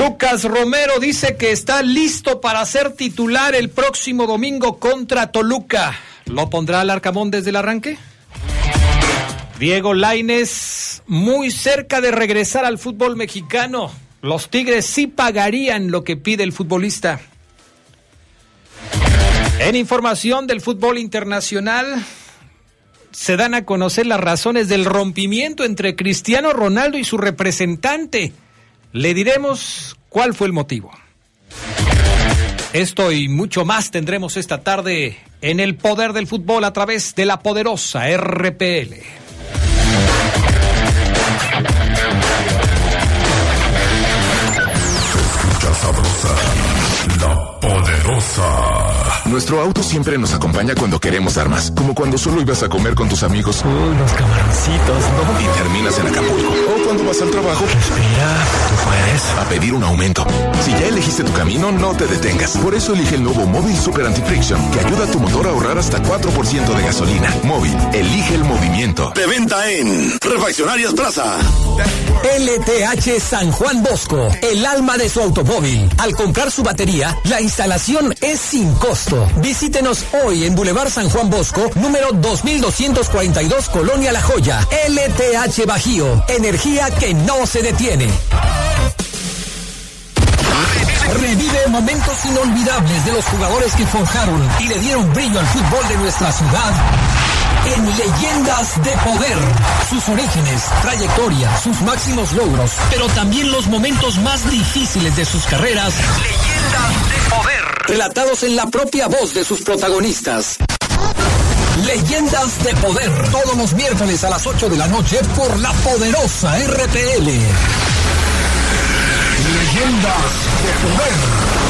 Lucas Romero dice que está listo para ser titular el próximo domingo contra Toluca. ¿Lo pondrá al Arcamón desde el arranque? Diego Laines, muy cerca de regresar al fútbol mexicano. Los Tigres sí pagarían lo que pide el futbolista. En información del fútbol internacional, se dan a conocer las razones del rompimiento entre Cristiano Ronaldo y su representante. Le diremos cuál fue el motivo. Esto y mucho más tendremos esta tarde en el poder del fútbol a través de la poderosa RPL. sabrosa, la poderosa. Nuestro auto siempre nos acompaña cuando queremos armas, como cuando solo ibas a comer con tus amigos. Uy, los camaroncitos, ¿no? Y terminas en Acapulco. Cuando vas al trabajo. Respira, tú puedes. A pedir un aumento. Si ya elegiste tu camino, no te detengas. Por eso elige el nuevo Móvil Super Anti-Friction, que ayuda a tu motor a ahorrar hasta 4% de gasolina. Móvil, elige el movimiento. De venta en Refaccionarias Plaza. LTH San Juan Bosco, el alma de su automóvil. Al comprar su batería, la instalación es sin costo. Visítenos hoy en Boulevard San Juan Bosco, número 2242, Colonia La Joya. LTH Bajío, energía que no se detiene. Revive momentos inolvidables de los jugadores que forjaron y le dieron brillo al fútbol de nuestra ciudad en Leyendas de Poder. Sus orígenes, trayectoria, sus máximos logros, pero también los momentos más difíciles de sus carreras. Leyendas de Poder. Relatados en la propia voz de sus protagonistas. Leyendas de Poder. Todos los miércoles a las 8 de la noche por la poderosa RPL. Leyendas de Poder.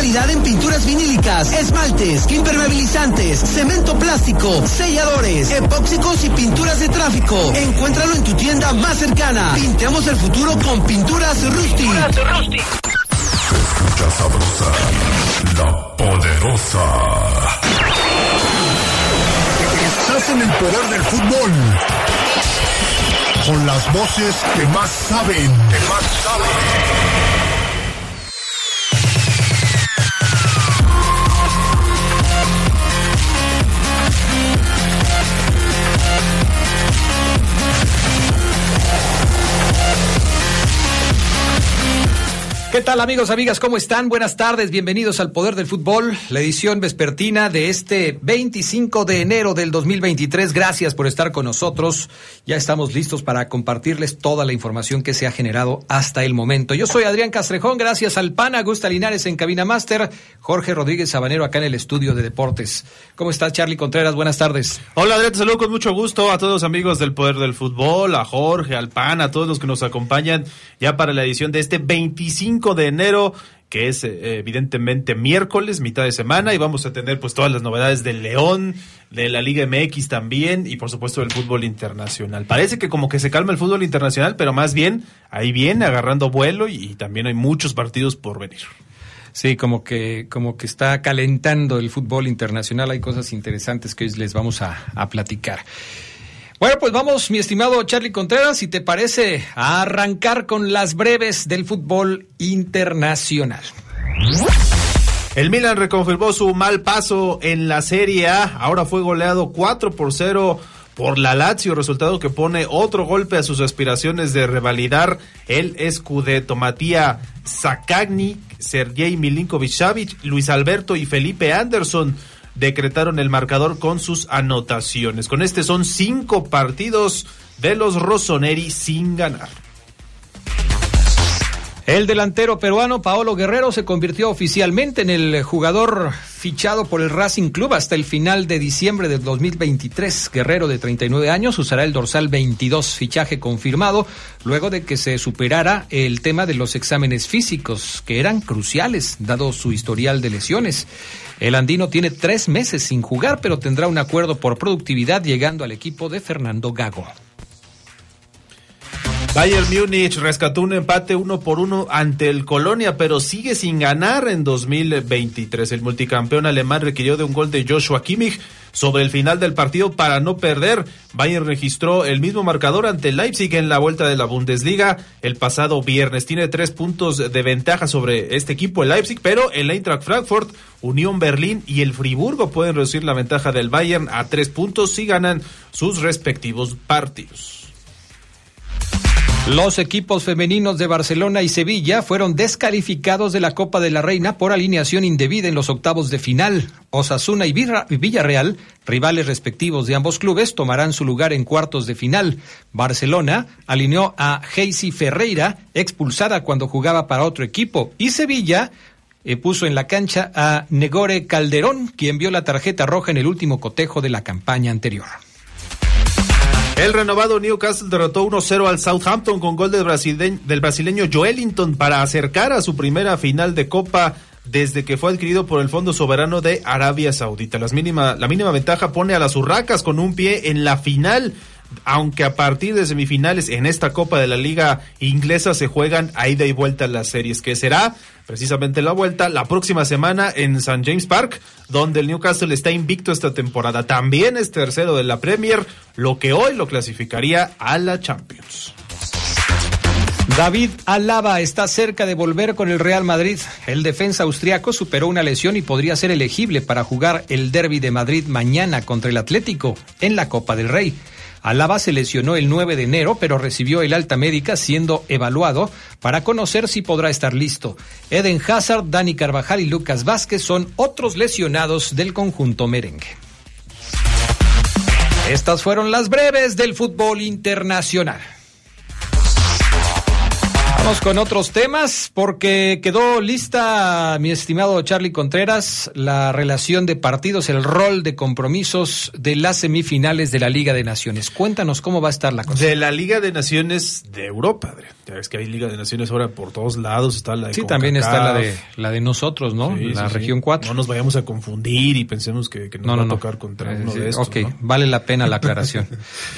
Calidad en pinturas vinílicas, esmaltes, impermeabilizantes, cemento plástico, selladores, epóxicos y pinturas de tráfico. Encuéntralo en tu tienda más cercana. Pintemos el futuro con Pinturas Rustic. Se escucha sabrosa, la poderosa. Estás en el poder del fútbol. Con las voces. Que más saben. ¿Qué tal amigos, amigas? ¿Cómo están? Buenas tardes, bienvenidos al Poder del Fútbol, la edición vespertina de este 25 de enero del 2023. Gracias por estar con nosotros. Ya estamos listos para compartirles toda la información que se ha generado hasta el momento. Yo soy Adrián Castrejón, gracias al PAN, Augusta Linares en Cabina Master, Jorge Rodríguez Sabanero acá en el estudio de deportes. ¿Cómo estás, Charlie Contreras? Buenas tardes. Hola, Adrián, te saludo con mucho gusto a todos los amigos del Poder del Fútbol, a Jorge, al PAN, a todos los que nos acompañan ya para la edición de este 25 de enero que es eh, evidentemente miércoles, mitad de semana, y vamos a tener pues todas las novedades del León, de la Liga MX también, y por supuesto del fútbol internacional. Parece que como que se calma el fútbol internacional, pero más bien ahí viene agarrando vuelo y, también hay muchos partidos por venir. Sí, como que, como que está calentando el fútbol internacional. Hay cosas interesantes que hoy les vamos a platicar. Bueno, pues vamos, mi estimado Charlie Contreras, si te parece, a arrancar con las breves del fútbol internacional. El Milan reconfirmó su mal paso en la Serie A. Ahora fue goleado 4 por 0 por la Lazio, resultado que pone otro golpe a sus aspiraciones de revalidar el Scudetto. Matías Sakagni, Sergei Milinkovic-Savic, Luis Alberto y Felipe Anderson decretaron el marcador con sus anotaciones. Con este son cinco partidos de los Rossoneri sin ganar. El delantero peruano Paolo Guerrero se convirtió oficialmente en el jugador fichado por el Racing Club hasta el final de diciembre del 2023. Guerrero de 39 años usará el dorsal 22, fichaje confirmado luego de que se superara el tema de los exámenes físicos, que eran cruciales dado su historial de lesiones. El andino tiene tres meses sin jugar, pero tendrá un acuerdo por productividad llegando al equipo de Fernando Gago. Bayern Múnich rescató un empate uno por uno ante el Colonia, pero sigue sin ganar en 2023. El multicampeón alemán requirió de un gol de Joshua Kimmich sobre el final del partido para no perder. Bayern registró el mismo marcador ante Leipzig en la vuelta de la Bundesliga el pasado viernes. Tiene tres puntos de ventaja sobre este equipo, el Leipzig, pero el Eintracht Frankfurt, Unión Berlín y el Friburgo pueden reducir la ventaja del Bayern a tres puntos si ganan sus respectivos partidos. Los equipos femeninos de Barcelona y Sevilla fueron descalificados de la Copa de la Reina por alineación indebida en los octavos de final. Osasuna y Villarreal, rivales respectivos de ambos clubes, tomarán su lugar en cuartos de final. Barcelona alineó a Heisy Ferreira, expulsada cuando jugaba para otro equipo, y Sevilla eh, puso en la cancha a Negore Calderón, quien vio la tarjeta roja en el último cotejo de la campaña anterior. El renovado Newcastle derrotó 1-0 al Southampton con gol del, del brasileño Joelinton para acercar a su primera final de Copa desde que fue adquirido por el Fondo Soberano de Arabia Saudita. La mínima ventaja pone a las urracas con un pie en la final aunque a partir de semifinales en esta Copa de la Liga Inglesa se juegan a ida y vuelta las series, que será precisamente la vuelta la próxima semana en St. James Park, donde el Newcastle está invicto esta temporada. También es tercero de la Premier, lo que hoy lo clasificaría a la Champions. David Alaba está cerca de volver con el Real Madrid. El defensa austriaco superó una lesión y podría ser elegible para jugar el Derby de Madrid mañana contra el Atlético en la Copa del Rey. Alaba se lesionó el 9 de enero, pero recibió el alta médica siendo evaluado para conocer si podrá estar listo. Eden Hazard, Dani Carvajal y Lucas Vázquez son otros lesionados del conjunto merengue. Estas fueron las breves del fútbol internacional. Vamos con otros temas porque quedó lista, mi estimado Charlie Contreras, la relación de partidos, el rol de compromisos de las semifinales de la Liga de Naciones. Cuéntanos cómo va a estar la cosa. De la Liga de Naciones de Europa, Adrián. Ves que hay Liga de Naciones ahora por todos lados, está la de Sí, también está la de la de nosotros, ¿no? Sí, la sí, región sí. 4. No nos vayamos a confundir y pensemos que, que nos No, va no, a tocar contra Eh, uno de estos. ok, ¿no? vale la pena la aclaración.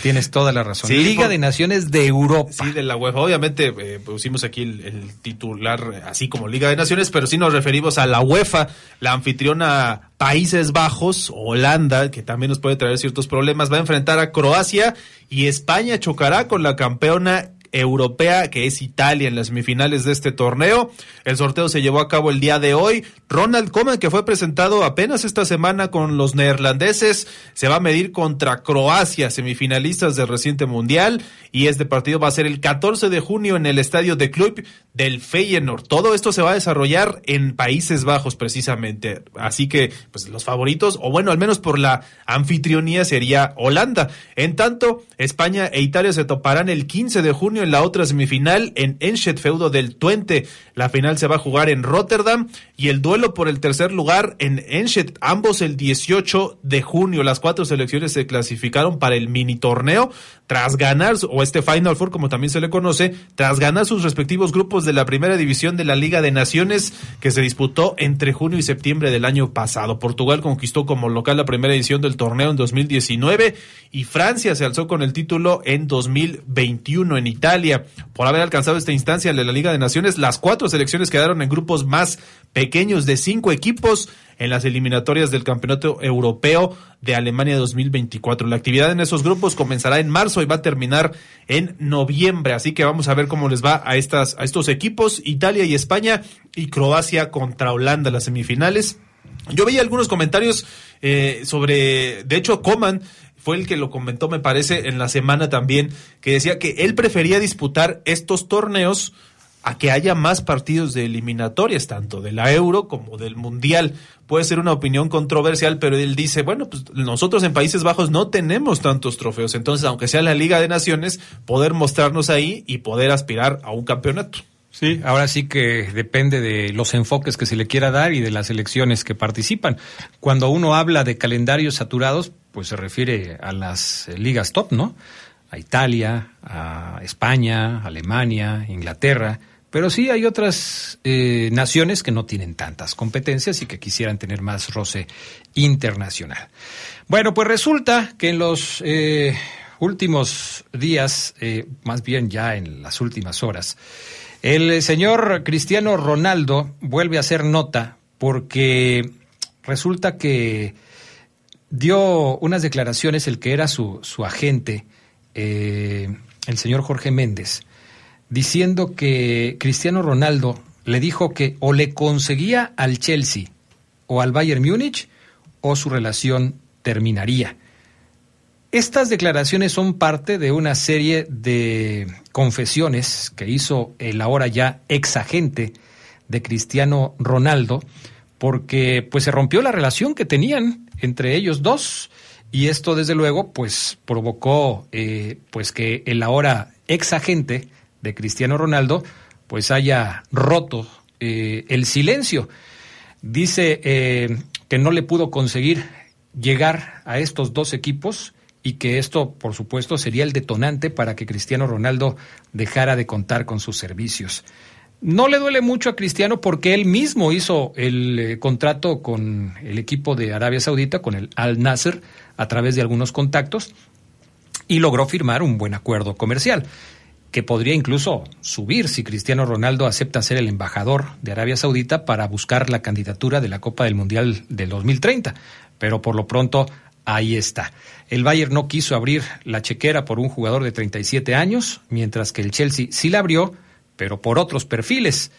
Tienes toda la razón. Sí, Liga por- de Naciones de Europa. Sí, de la UEFA. Obviamente eh, pusimos aquí el, el titular así como Liga de Naciones, pero sí nos referimos a la UEFA, la anfitriona Países Bajos, Holanda, que también nos puede traer ciertos problemas, va a enfrentar a Croacia y España chocará con la campeona europea que es Italia en las semifinales de este torneo. El sorteo se llevó a cabo el día de hoy. Ronald Koeman, que fue presentado apenas esta semana con los neerlandeses, se va a medir contra Croacia, semifinalistas del reciente mundial, y este partido va a ser el 14 de junio en el estadio de club del Feyenoord. Todo esto se va a desarrollar en Países Bajos precisamente. Así que, pues los favoritos, o bueno, al menos por la anfitrionía sería Holanda. En tanto, España e Italia se toparán el 15 de junio en la otra semifinal en Enschede Feudo del Twente. La final se va a jugar en Rotterdam y el duelo por el tercer lugar en Enschede, ambos el 18 de junio. Las cuatro selecciones se clasificaron para el mini torneo tras ganar, o este Final Four como también se le conoce, tras ganar sus respectivos grupos de la primera división de la Liga de Naciones que se disputó entre junio y septiembre del año pasado. Portugal conquistó como local la primera edición del torneo en 2019 y Francia se alzó con el título en 2021 en Italia. Italia. Por haber alcanzado esta instancia de la Liga de Naciones, las cuatro selecciones quedaron en grupos más pequeños de cinco equipos en las eliminatorias del Campeonato Europeo de Alemania 2024. La actividad en esos grupos comenzará en marzo y va a terminar en noviembre, así que vamos a ver cómo les va a estas a estos equipos, Italia y España y Croacia contra Holanda las semifinales. Yo veía algunos comentarios eh, sobre, de hecho, Coman fue el que lo comentó, me parece, en la semana también, que decía que él prefería disputar estos torneos a que haya más partidos de eliminatorias, tanto de la Euro como del Mundial. Puede ser una opinión controversial, pero él dice, bueno, pues nosotros en Países Bajos no tenemos tantos trofeos, entonces aunque sea la Liga de Naciones, poder mostrarnos ahí y poder aspirar a un campeonato. Sí, ahora sí que depende de los enfoques que se le quiera dar y de las elecciones que participan. Cuando uno habla de calendarios saturados, pues se refiere a las ligas top, ¿no? A Italia, a España, Alemania, Inglaterra. Pero sí hay otras eh, naciones que no tienen tantas competencias y que quisieran tener más roce internacional. Bueno, pues resulta que en los eh, últimos días, eh, más bien ya en las últimas horas, el señor Cristiano Ronaldo vuelve a hacer nota porque resulta que dio unas declaraciones el que era su, su agente, eh, el señor Jorge Méndez, diciendo que Cristiano Ronaldo le dijo que o le conseguía al Chelsea o al Bayern Múnich o su relación terminaría. Estas declaraciones son parte de una serie de confesiones que hizo el ahora ya ex agente de Cristiano Ronaldo, porque pues se rompió la relación que tenían entre ellos dos y esto desde luego pues provocó eh, pues que el ahora ex agente de Cristiano Ronaldo pues haya roto eh, el silencio. Dice eh, que no le pudo conseguir llegar a estos dos equipos y que esto, por supuesto, sería el detonante para que Cristiano Ronaldo dejara de contar con sus servicios. No le duele mucho a Cristiano porque él mismo hizo el eh, contrato con el equipo de Arabia Saudita, con el Al Nasser, a través de algunos contactos, y logró firmar un buen acuerdo comercial, que podría incluso subir si Cristiano Ronaldo acepta ser el embajador de Arabia Saudita para buscar la candidatura de la Copa del Mundial del 2030. Pero por lo pronto Ahí está. El Bayern no quiso abrir la chequera por un jugador de 37 años, mientras que el Chelsea sí la abrió, pero por otros perfiles.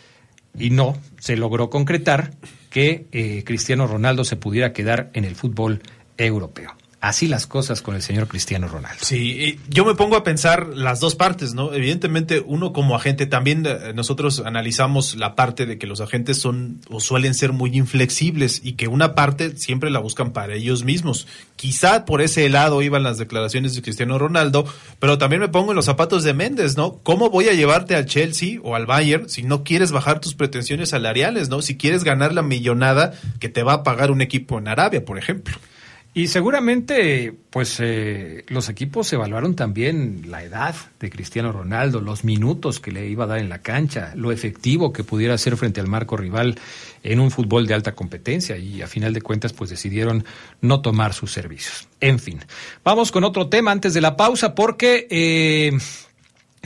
Y no se logró concretar que eh, Cristiano Ronaldo se pudiera quedar en el fútbol europeo así las cosas con el señor Cristiano Ronaldo. Sí, yo me pongo a pensar las dos partes, ¿no? Evidentemente, uno como agente, también eh, nosotros analizamos la parte de que los agentes son o suelen ser muy inflexibles y que una parte siempre la buscan para ellos mismos. Quizá por ese lado iban las declaraciones de Cristiano Ronaldo, pero también me pongo en los zapatos de Méndez, ¿no? ¿Cómo voy a llevarte al Chelsea o al Bayern si no quieres bajar tus pretensiones salariales, ¿no? Si quieres ganar la millonada que te va a pagar un equipo en Arabia, por ejemplo. Y seguramente, pues eh, los equipos evaluaron también la edad de Cristiano Ronaldo, los minutos que le iba a dar en la cancha, lo efectivo que pudiera ser frente al marco rival en un fútbol de alta competencia y a final de cuentas pues decidieron no tomar sus servicios. En fin, vamos con otro tema antes de la pausa porque eh,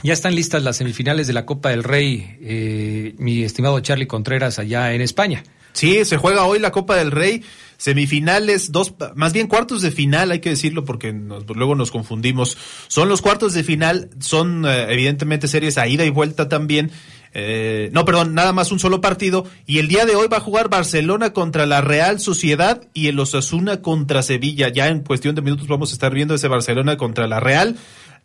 ya están listas las semifinales de la Copa del Rey, eh, mi estimado Charlie Contreras allá en España. Sí, se juega hoy la Copa del Rey semifinales, dos, más bien cuartos de final, hay que decirlo porque luego nos confundimos. Son los cuartos de final, son eh, evidentemente series a ida y vuelta también. Eh, no, perdón, nada más un solo partido. Y el día de hoy va a jugar Barcelona contra la Real Sociedad y el Osasuna contra Sevilla. Ya en cuestión de minutos vamos a estar viendo ese Barcelona contra la Real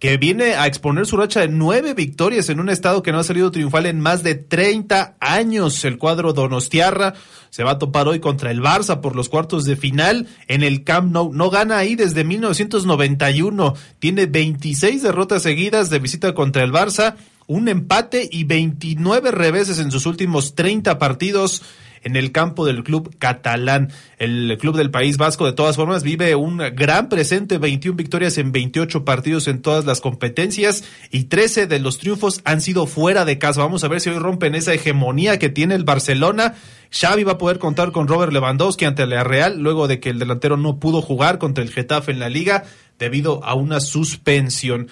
que viene a exponer su racha de nueve victorias en un estado que no ha salido triunfal en más de 30 años. El cuadro Donostiarra se va a topar hoy contra el Barça por los cuartos de final en el Camp Nou. No gana ahí desde 1991. Tiene 26 derrotas seguidas de visita contra el Barça, un empate y 29 reveses en sus últimos 30 partidos en el campo del club catalán. El club del País Vasco, de todas formas, vive un gran presente, 21 victorias en 28 partidos en todas las competencias y 13 de los triunfos han sido fuera de casa. Vamos a ver si hoy rompen esa hegemonía que tiene el Barcelona Xavi va a poder contar con Robert Lewandowski ante la Real luego de que el delantero no pudo jugar contra el Getafe en la liga debido a una suspensión.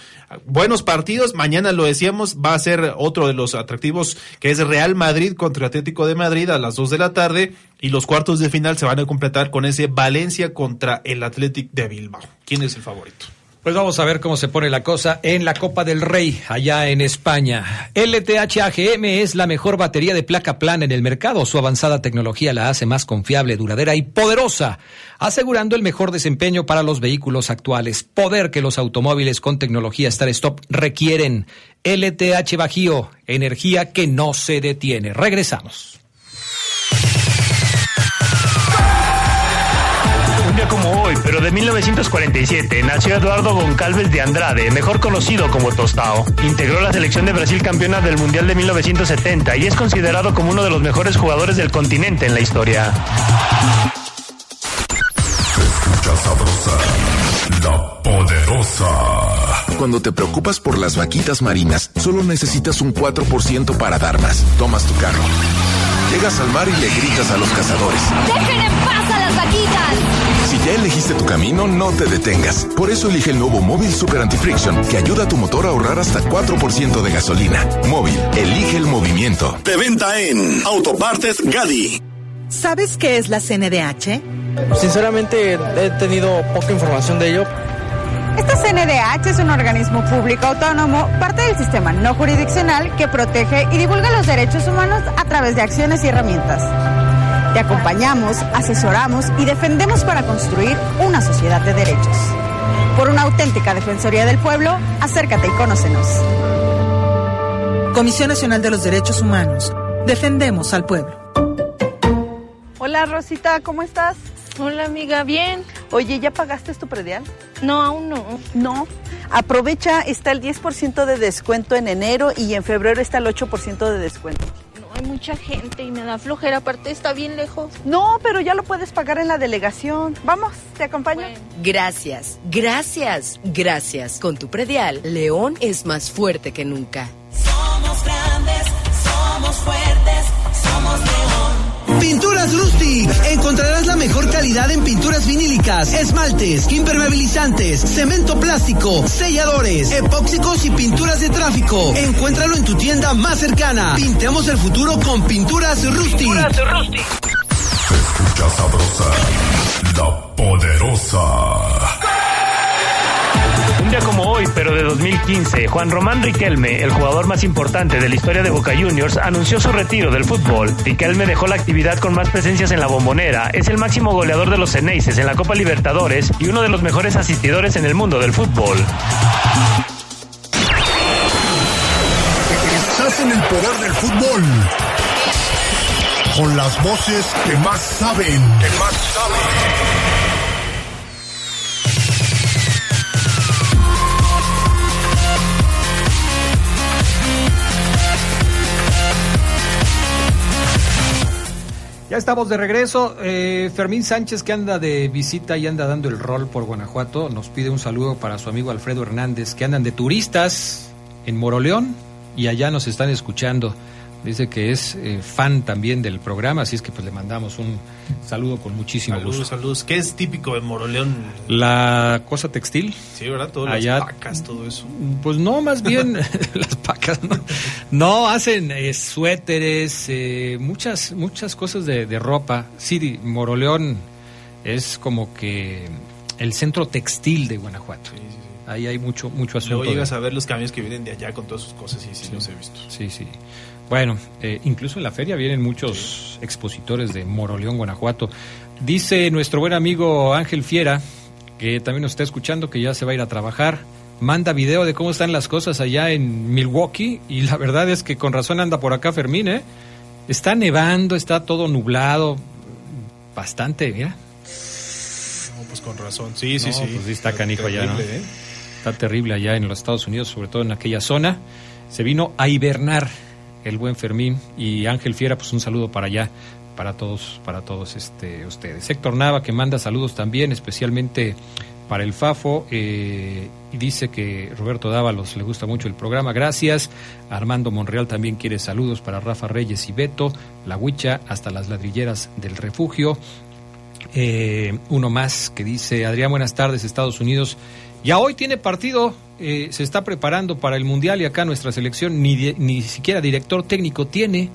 Buenos partidos, mañana lo decíamos, va a ser otro de los atractivos que es Real Madrid contra Atlético de Madrid a las 2 de la tarde y los cuartos de final se van a completar con ese Valencia contra el Atlético de Bilbao. ¿Quién es el favorito? Pues vamos a ver cómo se pone la cosa en la Copa del Rey, allá en España. LTH AGM es la mejor batería de placa plana en el mercado. Su avanzada tecnología la hace más confiable, duradera y poderosa, asegurando el mejor desempeño para los vehículos actuales. Poder que los automóviles con tecnología Star Stop requieren. LTH Bajío, energía que no se detiene. Regresamos. Como hoy, pero de 1947, nació Eduardo Goncalves de Andrade, mejor conocido como Tostao. Integró la selección de Brasil campeona del Mundial de 1970 y es considerado como uno de los mejores jugadores del continente en la historia. escucha sabrosa, la poderosa. Cuando te preocupas por las vaquitas marinas, solo necesitas un 4% para dar más. Tomas tu carro. Llegas al mar y le gritas a los cazadores. ¡Dejen en paz a las vaquitas! Ya elegiste tu camino, no te detengas. Por eso elige el nuevo Móvil Super Anti-Friction, que ayuda a tu motor a ahorrar hasta 4% de gasolina. Móvil, elige el movimiento. De venta en Autopartes Gadi. ¿Sabes qué es la CNDH? Sinceramente he tenido poca información de ello. Esta CNDH es un organismo público autónomo, parte del sistema no jurisdiccional que protege y divulga los derechos humanos a través de acciones y herramientas. Te acompañamos, asesoramos y defendemos para construir una sociedad de derechos. Por una auténtica Defensoría del Pueblo, acércate y conócenos. Comisión Nacional de los Derechos Humanos. Defendemos al pueblo. Hola Rosita, ¿cómo estás? Hola amiga, bien. Oye, ¿ya pagaste tu predial? No, aún no. No. Aprovecha, está el 10% de descuento en enero y en febrero está el 8% de descuento hay mucha gente y me da flojera, aparte está bien lejos. No, pero ya lo puedes pagar en la delegación. Vamos, te acompaño. Gracias, gracias, gracias. Con tu predial, León es más fuerte que nunca. Somos grandes, somos fuertes. Pinturas Rustic. Encontrarás la mejor calidad en pinturas vinílicas, esmaltes, impermeabilizantes, cemento plástico, selladores, epóxicos y pinturas de tráfico. Encuéntralo en tu tienda más cercana. Pintemos el futuro con Pinturas Rustic. Pinturas Rustic. Se escucha sabrosa, la poderosa. Día como hoy, pero de 2015, Juan Román Riquelme, el jugador más importante de la historia de Boca Juniors, anunció su retiro del fútbol. Riquelme dejó la actividad con más presencias en la bombonera, es el máximo goleador de los Ceneices en la Copa Libertadores y uno de los mejores asistidores en el mundo del fútbol. Estás el poder del fútbol. Con las voces. Que más saben. Ya estamos de regreso. Eh, Fermín Sánchez, que anda de visita y anda dando el rol por Guanajuato, nos pide un saludo para su amigo Alfredo Hernández, que andan de turistas en Moroleón y allá nos están escuchando. Dice que es eh, fan también del programa, así es que pues le mandamos un saludo con muchísimo saludos, gusto. Saludos, ¿Qué es típico de Moroleón? La cosa textil. Sí, ¿verdad? Todas Allá, las pacas, todo eso. Pues no, más bien las pacas, no, no hacen eh, suéteres, eh, muchas, muchas cosas de, de ropa. Sí, Moroleón es como que el centro textil de Guanajuato. Sí, sí, sí. Ahí hay mucho, mucho asunto. Luego llegas de- a ver los camiones que vienen de allá con todas sus cosas y sí, los he visto. Sí, sí. Bueno, eh, incluso en la feria vienen muchos expositores de Moroleón, Guanajuato. Dice nuestro buen amigo Ángel Fiera, que también nos está escuchando, que ya se va a ir a trabajar. Manda video de cómo están las cosas allá en Milwaukee y la verdad es que con razón anda por acá Fermín, ¿eh? Está nevando, está todo nublado, bastante, mira. No, pues con razón. Sí, sí, No, sí. pues sí está canijo allá, ¿eh? Está terrible allá en los Estados Unidos, sobre todo en aquella zona. Se vino a hibernar el buen Fermín y Ángel Fiera, pues un saludo para allá, para todos, para todos este, ustedes. Héctor Nava que manda saludos también, especialmente para el FAFO eh, y dice que Roberto Dávalos le gusta mucho el programa. Gracias. Armando Monreal también quiere saludos para Rafa Reyes y Beto, La Huicha, hasta las ladrilleras del refugio. Eh, uno más que dice, Adrián, buenas tardes, Estados Unidos. Ya hoy tiene partido, eh, se está preparando para el Mundial y acá nuestra selección ni, ni siquiera director técnico tiene.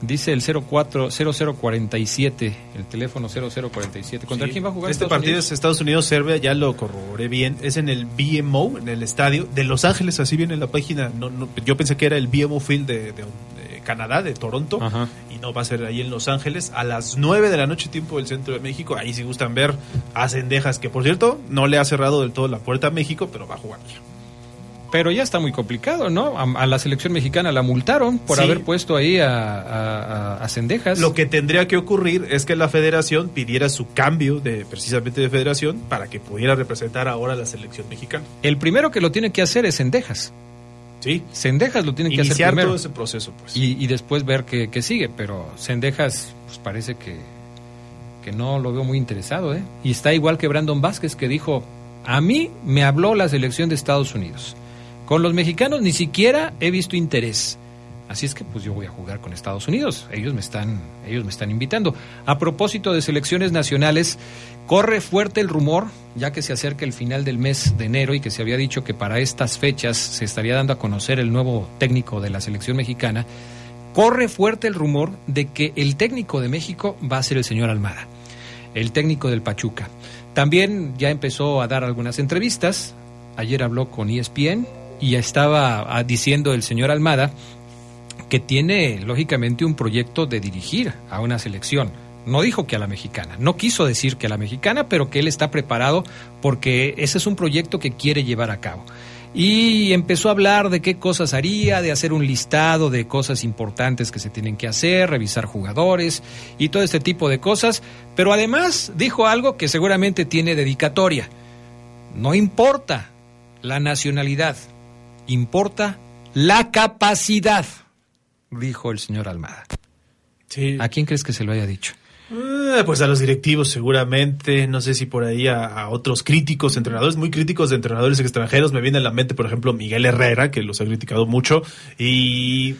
Dice el 04 0047, el teléfono 0047. ¿Contra Sí. quién va a jugar Este Estados partido Unidos? es Estados Unidos-Serbia, ya lo corroboré bien. Es en el BMO, en el estadio de Los Ángeles, así viene en la página. No, no, yo pensé que era el BMO Field de Canadá, de Toronto. Y no va a ser ahí en Los Ángeles a las 9 de la noche, tiempo del centro de México. Ahí si gustan ver a Cendejas, que por cierto no le ha cerrado del todo la puerta a México, pero va a jugar ya. Pero ya está muy complicado, ¿no? A, a la selección mexicana la multaron por Sí. haber puesto ahí a Cendejas. Lo que tendría que ocurrir es que la federación pidiera su cambio de precisamente de federación para que pudiera representar ahora a la selección mexicana. El primero que lo tiene que hacer es Cendejas. Sí. Cendejas lo tiene que hacer primero. todo ese proceso, pues. y, y después ver qué, qué sigue. Pero Cendejas, pues parece que, que no lo veo muy interesado, ¿eh? Y está igual que Brandon Vázquez, que dijo: A mí me habló la selección de Estados Unidos. Con los mexicanos ni siquiera he visto interés. Así es que pues yo voy a jugar con Estados Unidos. Ellos me están, ellos me están invitando. A propósito de selecciones nacionales, corre fuerte el rumor, ya que se acerca el final del mes de enero y que se había dicho que para estas fechas se estaría dando a conocer el nuevo técnico de la selección mexicana. Corre fuerte el rumor de que el técnico de México va a ser el señor Almada, el técnico del Pachuca. También ya empezó a dar algunas entrevistas. Ayer habló con ESPN y ya estaba ah, diciendo el señor Almada que tiene lógicamente un proyecto de dirigir a una selección. No dijo que a la mexicana, no quiso decir que a la mexicana, pero que él está preparado porque ese es un proyecto que quiere llevar a cabo. Y empezó a hablar de qué cosas haría, de hacer un listado de cosas importantes que se tienen que hacer, revisar jugadores y todo este tipo de cosas. Pero además dijo algo que seguramente tiene dedicatoria. No importa la nacionalidad, importa la capacidad, dijo el señor Almada. ¿A quién crees que se lo haya dicho? Eh, pues a los directivos seguramente, no sé si por ahí a, a otros críticos, entrenadores muy críticos de entrenadores extranjeros, me viene a la mente por ejemplo Miguel Herrera, que los ha criticado mucho, y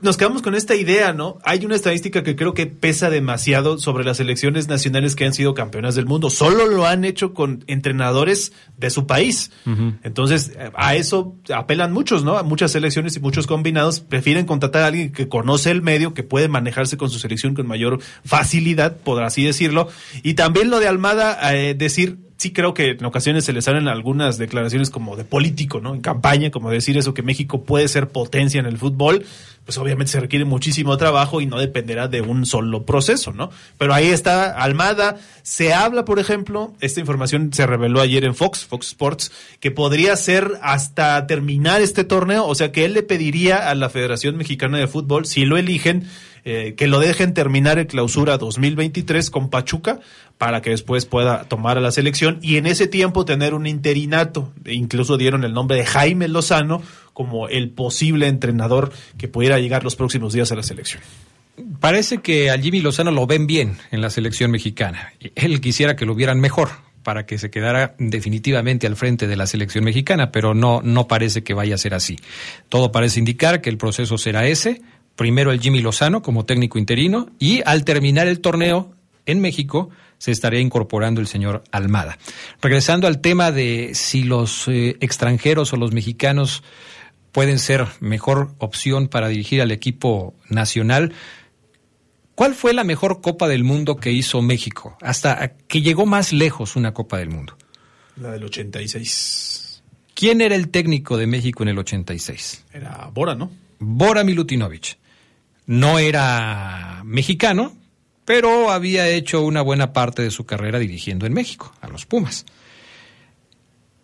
nos quedamos con esta idea, ¿no? Hay una estadística que creo que pesa demasiado sobre las selecciones nacionales que han sido campeonas del mundo, solo lo han hecho con entrenadores de su país. Entonces, a eso apelan muchos, ¿no? A muchas selecciones y muchos combinados prefieren contratar a alguien que conoce el medio, que puede manejarse con su selección con mayor facilidad, por así decirlo. Y también lo de Almada, eh, decir, sí creo que en ocasiones se le salen algunas declaraciones como de político, ¿no? En campaña, como decir eso, que México puede ser potencia en el fútbol, pues obviamente se requiere muchísimo trabajo y no dependerá de un solo proceso, ¿no? Pero ahí está Almada. Se habla, por ejemplo, esta información se reveló ayer en Fox, Fox Sports, que podría ser hasta terminar este torneo, o sea que él le pediría a la Federación Mexicana de Fútbol, si lo eligen, eh, que lo dejen terminar el clausura 2023 con Pachuca para que después pueda tomar a la selección y en ese tiempo tener un interinato. Incluso dieron el nombre de Jaime Lozano como el posible entrenador que pudiera llegar los próximos días a la selección. Parece que a Jimmy Lozano lo ven bien en la selección mexicana. Él quisiera que lo vieran mejor para que se quedara definitivamente al frente de la selección mexicana, pero no, no parece que vaya a ser así. Todo parece indicar que el proceso será ese. Primero el Jimmy Lozano como técnico interino y al terminar el torneo en México se estaría incorporando el señor Almada. Regresando al tema de si los eh, extranjeros o los mexicanos pueden ser mejor opción para dirigir al equipo nacional, ¿Cuál fue la mejor Copa del Mundo que hizo México? Hasta que llegó más lejos una Copa del Mundo. La del 86. ¿Quién era el técnico de México en el 86? Era Bora, ¿no? Bora Milutinovic. No era mexicano, pero había hecho una buena parte de su carrera dirigiendo en México, a los Pumas.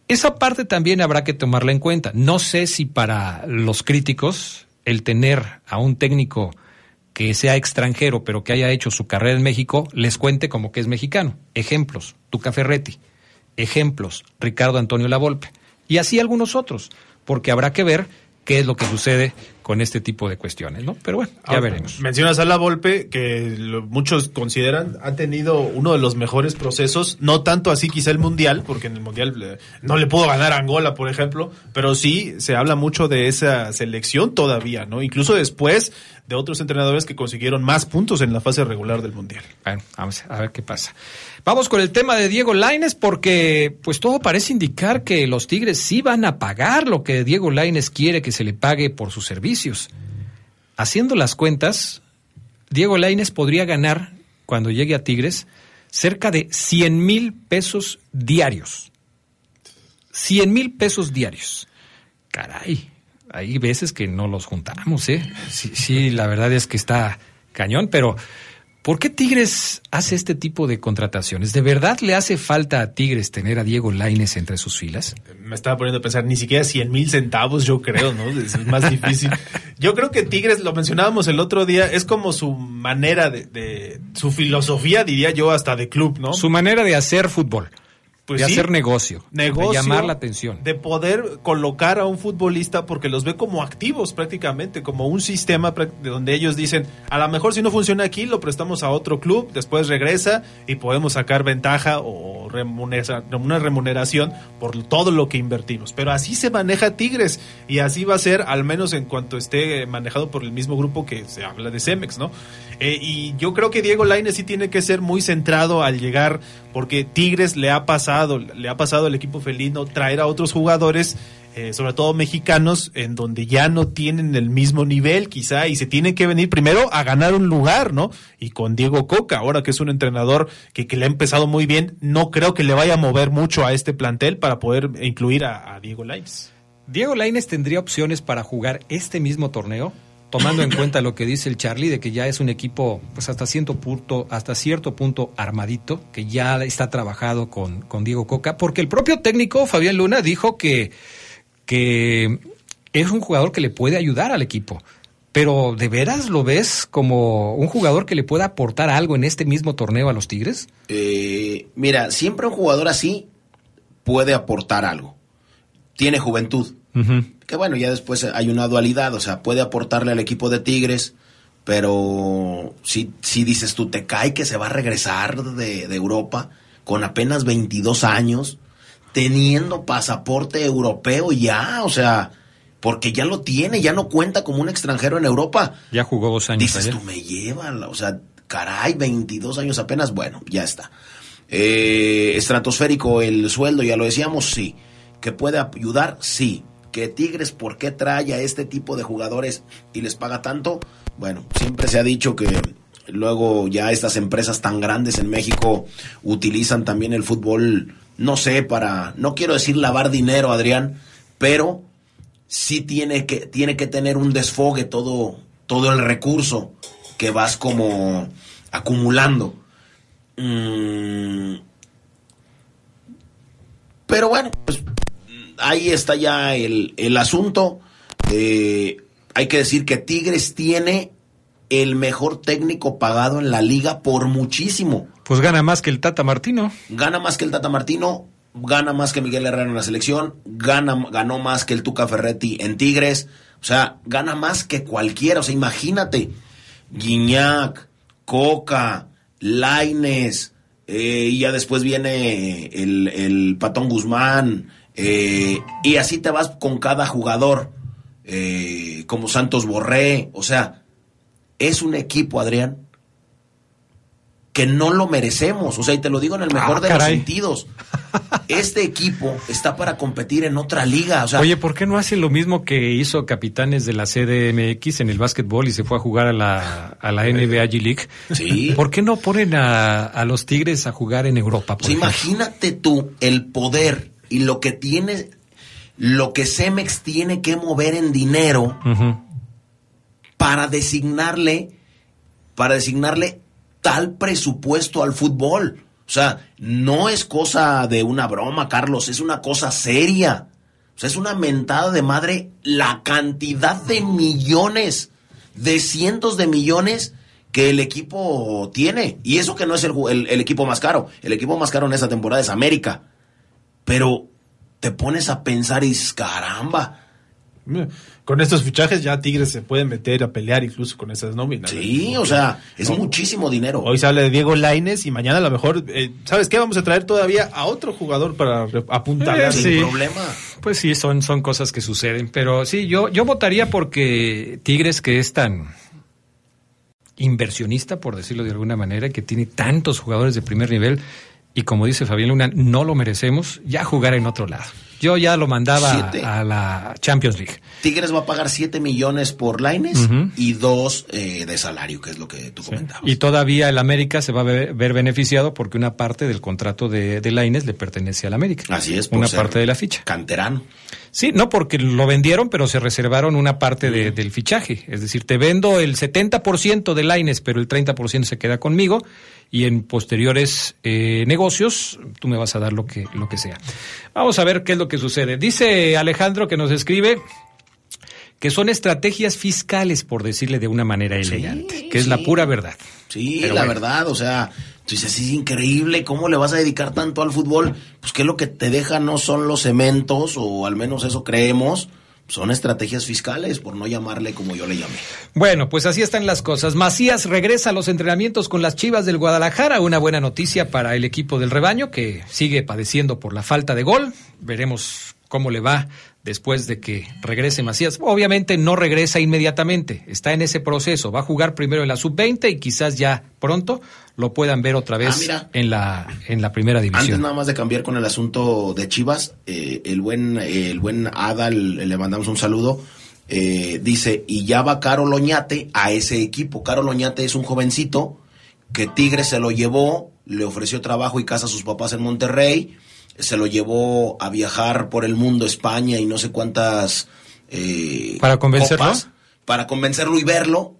Esa parte también habrá que tomarla en cuenta. No sé si para los críticos el tener a un técnico que sea extranjero pero que haya hecho su carrera en México les cuente como que es mexicano. Ejemplos, Tuca Ferretti. Ejemplos, Ricardo Antonio Lavolpe. Y así algunos otros, porque habrá que ver qué es lo que sucede con este tipo de cuestiones, ¿no? Pero bueno, ya Ah, veremos. Mencionas a la Volpe, que lo- muchos consideran ha tenido uno de los mejores procesos, no tanto así quizá el Mundial, porque en el Mundial eh, no le pudo ganar a Angola, por ejemplo, pero sí se habla mucho de esa selección todavía, ¿no? Incluso después de otros entrenadores que consiguieron más puntos en la fase regular del Mundial. Bueno, vamos a ver qué pasa. Vamos con el tema de Diego Laines porque pues todo parece indicar que los Tigres sí van a pagar lo que Diego Laines quiere que se le pague por sus servicios. Haciendo las cuentas, Diego Laines podría ganar cuando llegue a Tigres cerca de 100 mil pesos diarios. 100 mil pesos diarios. Caray, hay veces que no los juntamos, ¿eh? Sí, sí, la verdad es que está cañón, pero ¿por qué Tigres hace este tipo de contrataciones? ¿De verdad le hace falta a Tigres tener a Diego Laines entre sus filas? Me estaba poniendo a pensar, ni siquiera 100 mil centavos, yo creo, ¿no? Es más difícil. Yo creo que Tigres, lo mencionábamos el otro día, es como su manera de, de- su filosofía, diría yo, hasta de club, ¿no? Su manera de hacer fútbol, Pues de sí, hacer negocio, negocio, de llamar la atención. de poder colocar a un futbolista porque los ve como activos prácticamente, como un sistema donde ellos dicen, a lo mejor si no funciona aquí, lo prestamos a otro club, después regresa y podemos sacar ventaja o remunera- una remuneración por todo lo que invertimos. Pero así se maneja Tigres y así va a ser al menos en cuanto esté manejado por el mismo grupo que se habla de Cemex, ¿no? Eh, y yo creo que Diego Lainez sí tiene que ser muy centrado al llegar porque Tigres le ha pasado, le ha pasado al equipo felino traer a otros jugadores, eh, sobre todo mexicanos, en donde ya no tienen el mismo nivel quizá y se tiene que venir primero a ganar un lugar, ¿no? Y con Diego Coca, ahora que es un entrenador que, que le ha empezado muy bien, no creo que le vaya a mover mucho a este plantel para poder incluir a, a Diego Lainez. ¿Diego Laines tendría opciones para jugar este mismo torneo? Tomando en cuenta lo que dice el Charlie de que ya es un equipo pues hasta cierto punto, hasta cierto punto armadito, que ya está trabajado con, con Diego Coca, porque el propio técnico Fabián Luna dijo que, que es un jugador que le puede ayudar al equipo. Pero ¿de veras lo ves como un jugador que le pueda aportar algo en este mismo torneo a los Tigres? Eh, mira, siempre un jugador así puede aportar algo. Tiene juventud. Que bueno, ya después hay una dualidad, o sea, puede aportarle al equipo de Tigres, pero si, si dices tú, te cae que se va a regresar de, de Europa con apenas 22 años, teniendo pasaporte europeo ya, o sea, porque ya lo tiene, ya no cuenta como un extranjero en Europa. Ya jugó dos años Dices tú, me llevan, o sea, caray, 22 años apenas, bueno, ya está. Eh, estratosférico el sueldo, ya lo decíamos, sí. Que puede ayudar, sí. Que Tigres, ¿por qué trae a este tipo de jugadores y les paga tanto? Bueno, siempre se ha dicho que luego ya estas empresas tan grandes en México utilizan también el fútbol, no sé, para, no quiero decir lavar dinero, Adrián, pero sí tiene que, tiene que tener un desfogue todo, todo el recurso que vas como acumulando. Mm, pero bueno, pues ahí está ya el, el asunto. Eh, hay que decir que Tigres tiene el mejor técnico pagado en la liga por muchísimo. Pues gana más que el Tata Martino. Gana más que el Tata Martino, gana más que Miguel Herrera en la selección, gana, ganó más que el Tuca Ferretti en Tigres, o sea, gana más que cualquiera. O sea, imagínate, Guiñac, Coca, Laines, eh, y ya después viene el, el Patón Guzmán, eh, y así te vas con cada jugador, eh, como Santos Borré, o sea, es un equipo, Adrián, que no lo merecemos. O sea, y te lo digo en el mejor Ah, de caray. los sentidos. Este equipo está para competir en otra liga. O sea, Oye, ¿por qué no hacen lo mismo que hizo Capitanes de la CDMX en el básquetbol y se fue a jugar a la, a la NBA G League? Sí. ¿Por qué no ponen a, a los Tigres a jugar en Europa? por o sea, ejemplo? imagínate tú el poder y lo que tiene, lo que Cemex tiene que mover en dinero para designarle, para designarle tal presupuesto al fútbol. O sea, no es cosa de una broma, Carlos, es una cosa seria. O sea, es una mentada de madre la cantidad de millones, de cientos de millones que el equipo tiene. Y eso que no es el, el- el equipo más caro. El equipo más caro en esta temporada es América. Pero te pones a pensar y dices, caramba, Con estos fichajes ya Tigres se puede meter a pelear incluso con esas nóminas. Sí, o sea, es muchísimo dinero. Hoy se habla de Diego Laines y mañana a lo mejor, eh, ¿sabes qué? Vamos a traer todavía a otro jugador para apuntar Eh, sin sí. problema. Pues sí, son, son cosas que suceden. Pero sí, yo, yo votaría porque Tigres, que es tan inversionista, por decirlo de alguna manera, que tiene tantos jugadores de primer nivel, y como dice Fabián Luna, no lo merecemos, ya jugar en otro lado. Yo ya lo mandaba Siete. a la Champions League. Tigres va a pagar 7 millones por Laines y 2 de salario, que es lo que tú comentabas. Y todavía el América se va a ver, ver beneficiado porque una parte del contrato de, de Lainez le pertenece al América. Así es, por Una ser parte de la ficha. Canterano. Sí, no porque lo vendieron, pero se reservaron una parte de- del fichaje. Es decir, te vendo el 70% de Laines, pero el 30% se queda conmigo y en posteriores eh, negocios tú me vas a dar lo que, lo que sea. Vamos a ver qué es lo que sucede. Dice Alejandro que nos escribe que son estrategias fiscales, por decirle de una manera elegante, que es la pura verdad. Sí, Pero la bueno. verdad, o sea, tú dices, es increíble, ¿cómo le vas a dedicar tanto al fútbol? Pues que lo que te deja no son los cementos, o al menos eso creemos, son estrategias fiscales, por no llamarle como yo le llamé. Bueno, pues así están las cosas. Macías regresa a los entrenamientos con las Chivas del Guadalajara. Una buena noticia para el equipo del rebaño que sigue padeciendo por la falta de gol. Veremos cómo le va después de que regrese Macías. Obviamente no regresa inmediatamente, está en ese proceso. Va a jugar primero en la sub-20 y quizás ya pronto lo puedan ver otra Ah, vez en, la, en la primera Antes división. nada más de cambiar con el asunto de Chivas, eh, el buen el buen Adal, le mandamos un saludo, eh, dice, y ya va Caro Loñate a ese equipo. Caro Loñate es un jovencito que Tigre se lo llevó, le ofreció trabajo y casa a sus papás en Monterrey, se lo llevó a viajar por el mundo, España y no sé cuántas... eh, ¿Para convencerlo? copas, para convencerlo y verlo.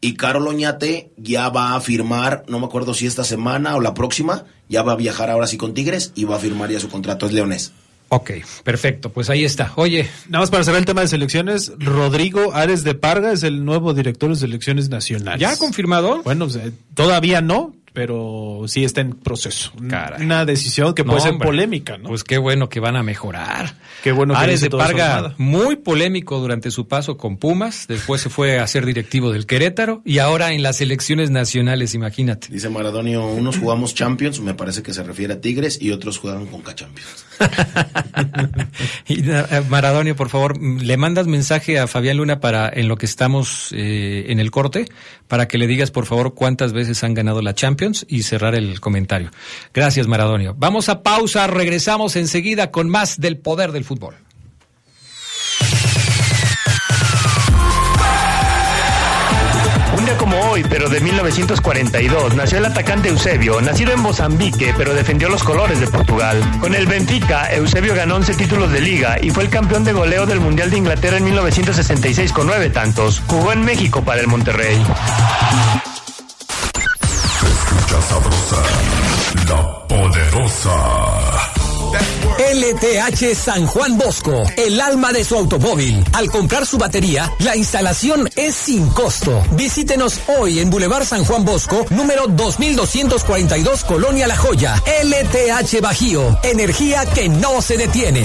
Y Caro Loñate ya va a firmar, no me acuerdo si esta semana o la próxima, ya va a viajar ahora sí con Tigres y va a firmar ya su contrato, es leonés. Ok, perfecto, pues ahí está. Oye, Nada más para cerrar el tema de selecciones, Rodrigo Ares de Parga es el nuevo director de selecciones nacionales. ¿ya confirmado? Bueno, todavía no, pero sí está en proceso. Caray. Una decisión que No, puede ser hombre. polémica, ¿no? Pues qué bueno que van a mejorar. Qué bueno que Ares de Parga, muy polémico durante su paso con Pumas, después se fue a ser directivo del Querétaro y ahora en las elecciones nacionales, imagínate. Dice Maradonio, unos jugamos Champions, me parece que se refiere a Tigres, y otros juegan con Champions. Y eh, Maradonio, por favor, le mandas mensaje a Fabián Luna para en lo que estamos eh, en el corte, para que le digas, por favor, cuántas veces han ganado la Champions y cerrar el comentario. Gracias, Maradonio. Vamos a pausa, regresamos enseguida con más del poder del fútbol. Un día como hoy, pero de 1942, nació el atacante Eusebio, nacido en Mozambique, pero defendió los colores de Portugal. Con el Benfica, Eusebio ganó 11 títulos de liga y fue el campeón de goleo del Mundial de Inglaterra en 1966 con nueve tantos. Jugó en México para el Monterrey. Escucha sabrosa, la poderosa. LTH San Juan Bosco, el alma de su automóvil. Al comprar su batería, la instalación es sin costo. Visítenos hoy en Boulevard San Juan Bosco, número 2242, Colonia La Joya. LTH Bajío, energía que no se detiene.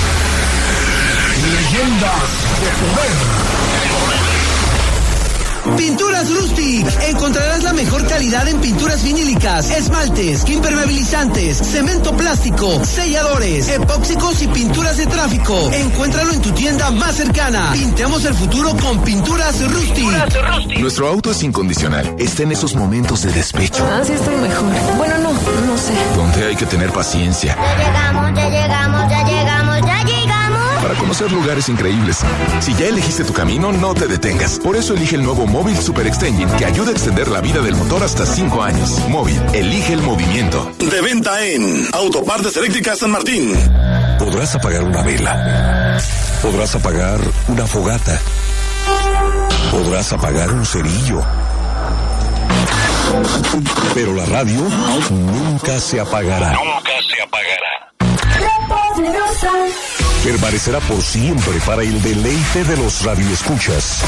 Leyendas de Poder. Pinturas Rustic. Encontrarás la mejor calidad en pinturas vinílicas, esmaltes, impermeabilizantes, cemento plástico, selladores, epóxicos y pinturas de tráfico. Encuéntralo en tu tienda más cercana. Pintemos el futuro con Pinturas Rustic. Nuestro auto es incondicional. Está en esos momentos de despecho, Ah, sí estoy mejor. Bueno, no, no sé. donde hay que tener paciencia Ya llegamos, ya llegamos, ya llegamos, ya llegamos. Para conocer lugares increíbles. Si ya elegiste tu camino, no te detengas. Por eso elige el nuevo Móvil Super Extension que ayuda a extender la vida del motor hasta 5 años. Móvil, elige el movimiento. De venta en Autopartes Eléctricas San Martín. Podrás apagar una vela, Podrás apagar una fogata. Podrás apagar un cerillo. Pero la radio nunca se apagará. Nunca se apagará. Permanecerá por siempre para el deleite de los radioescuchas.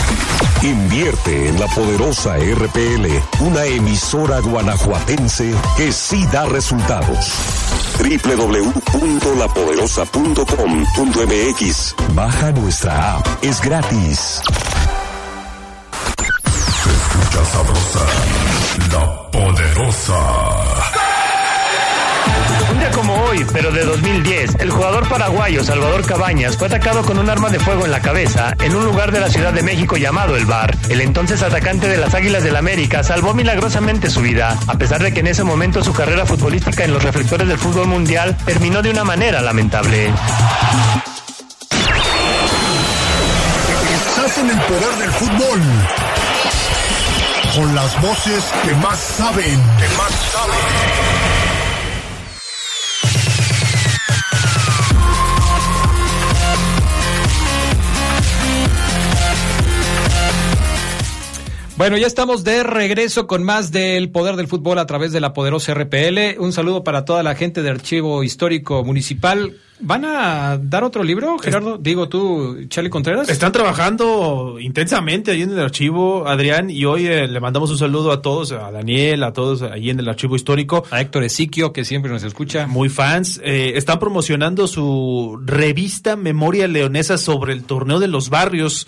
Invierte en la poderosa RPL, una emisora guanajuatense que sí da resultados. www.lapoderosa.com.mx Baja nuestra app, es gratis. Escucha sabrosa, la poderosa. Pero de 2010, el jugador paraguayo Salvador Cabañas fue atacado con un arma de fuego en la cabeza en un lugar de la Ciudad de México llamado El Bar. El entonces atacante de las Águilas del América salvó milagrosamente su vida, a pesar de que en ese momento su carrera futbolística en los reflectores del fútbol mundial terminó de una manera lamentable. Estás el poder del fútbol. Con las voces que más saben. Que más saben. Bueno, ya estamos de regreso con más del poder del fútbol a través de la poderosa RPL. Un saludo para toda la gente de Archivo Histórico Municipal. ¿Van a dar otro libro, Gerardo? Digo tú, Charlie Contreras. Están trabajando intensamente ahí en el archivo, Adrián, y hoy eh, le mandamos un saludo a todos, a Daniel, a todos ahí en el archivo histórico. A Héctor Esiquio, que siempre nos escucha. Muy fans. Eh, están promocionando su revista Memoria Leonesa sobre el torneo de los barrios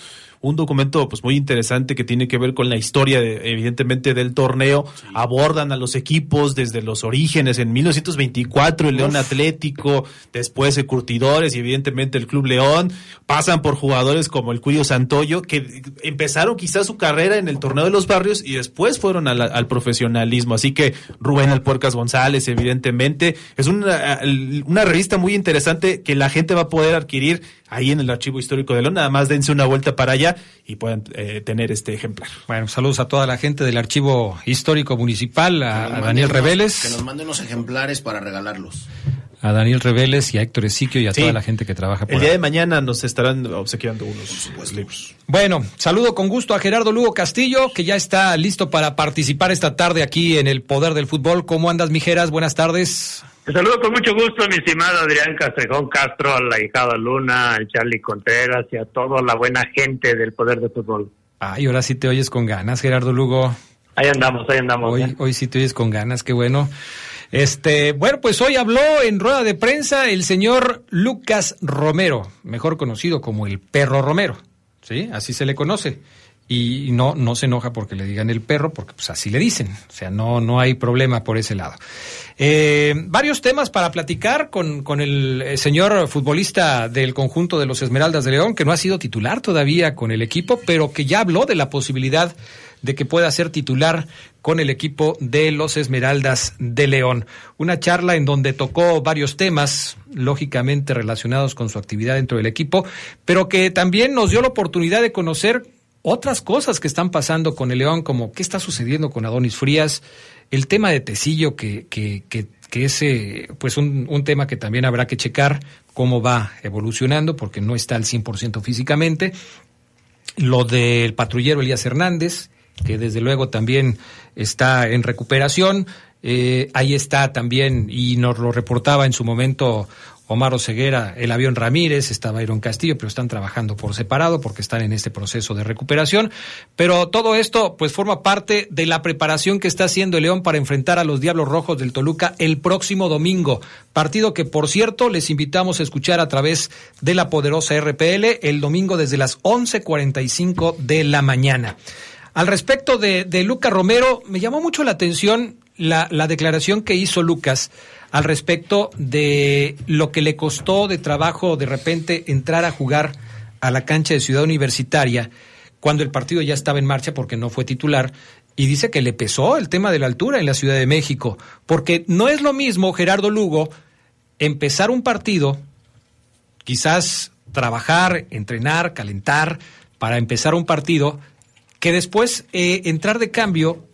un documento pues muy interesante que tiene que ver con la historia de, evidentemente del torneo. Abordan a los equipos desde los orígenes en 1924 el León Uf. Atlético después el Curtidores y evidentemente el Club León. Pasan por jugadores como el Cuyo Santoyo que empezaron quizás su carrera en el torneo de los barrios y después fueron la- al profesionalismo. Así que Rubén Alpuercas González evidentemente es una, una revista muy interesante que la gente va a poder adquirir ahí en el Archivo Histórico de León nada más dense una vuelta para allá y puedan eh, tener este ejemplar Bueno, saludos a toda la gente del Archivo Histórico Municipal, a, a Daniel Que Reveles, nos manden unos ejemplares para regalarlos. a Daniel Reveles y a Héctor Esiquio y a Sí. toda la gente que trabaja por el día ahí. de mañana nos estarán obsequiando unos libros Bueno, saludo con gusto a Gerardo Lugo Castillo, que ya está listo para participar esta tarde aquí en el Poder del Fútbol. ¿Cómo andas, Mijeras? Buenas tardes. Te saludo con mucho gusto, mi estimado Adrián Castrejón Castro, a la hijada Luna, al Charlie Contreras y a toda la buena gente del Poder de Fútbol. Ay, ahora sí te oyes con ganas, Gerardo Lugo. Ahí andamos, ahí andamos. Hoy, hoy sí te oyes con ganas, qué bueno. Este, bueno, pues hoy habló en rueda de prensa el señor Lucas Romero, mejor conocido como el perro Romero, ¿sí? Así se le conoce. Y no, no se enoja porque le digan el perro, porque pues así le dicen. O sea, no, no hay problema por ese lado. Eh, varios temas para platicar con, con el eh, señor futbolista del conjunto de los Esmeraldas de León, que no ha sido titular todavía con el equipo, pero que ya habló de la posibilidad de que pueda ser titular con el equipo de los Esmeraldas de León. Una charla en donde tocó varios temas, lógicamente relacionados con su actividad dentro del equipo, pero que también nos dio la oportunidad de conocer otras cosas que están pasando con el León, como qué está sucediendo con Adonis Frías, el tema de Tecillo, que, que, que, que es eh, pues un, un tema que también habrá que checar cómo va evolucionando, porque no está al 100% físicamente. Lo del patrullero Elías Hernández, que desde luego también está en recuperación. Eh, ahí está también, y nos lo reportaba en su momento Omar Oseguera, el avión Ramírez, estaba Iron Castillo, pero están trabajando por separado porque están en este proceso de recuperación. Pero todo esto, pues, forma parte de la preparación que está haciendo el León para enfrentar a los Diablos Rojos del Toluca el próximo domingo. Partido que, por cierto, les invitamos a escuchar a través de la poderosa RPL el domingo desde las 11.45 de la mañana. Al respecto de, de Lucas Romero, me llamó mucho la atención la, la declaración que hizo Lucas al respecto de lo que le costó de trabajo de repente entrar a jugar a la cancha de Ciudad Universitaria cuando el partido ya estaba en marcha porque no fue titular. Y dice que le pesó el tema de la altura en la Ciudad de México, porque no es lo mismo Gerardo Lugo empezar un partido, quizás trabajar, entrenar, calentar para empezar un partido, que después eh, entrar de cambio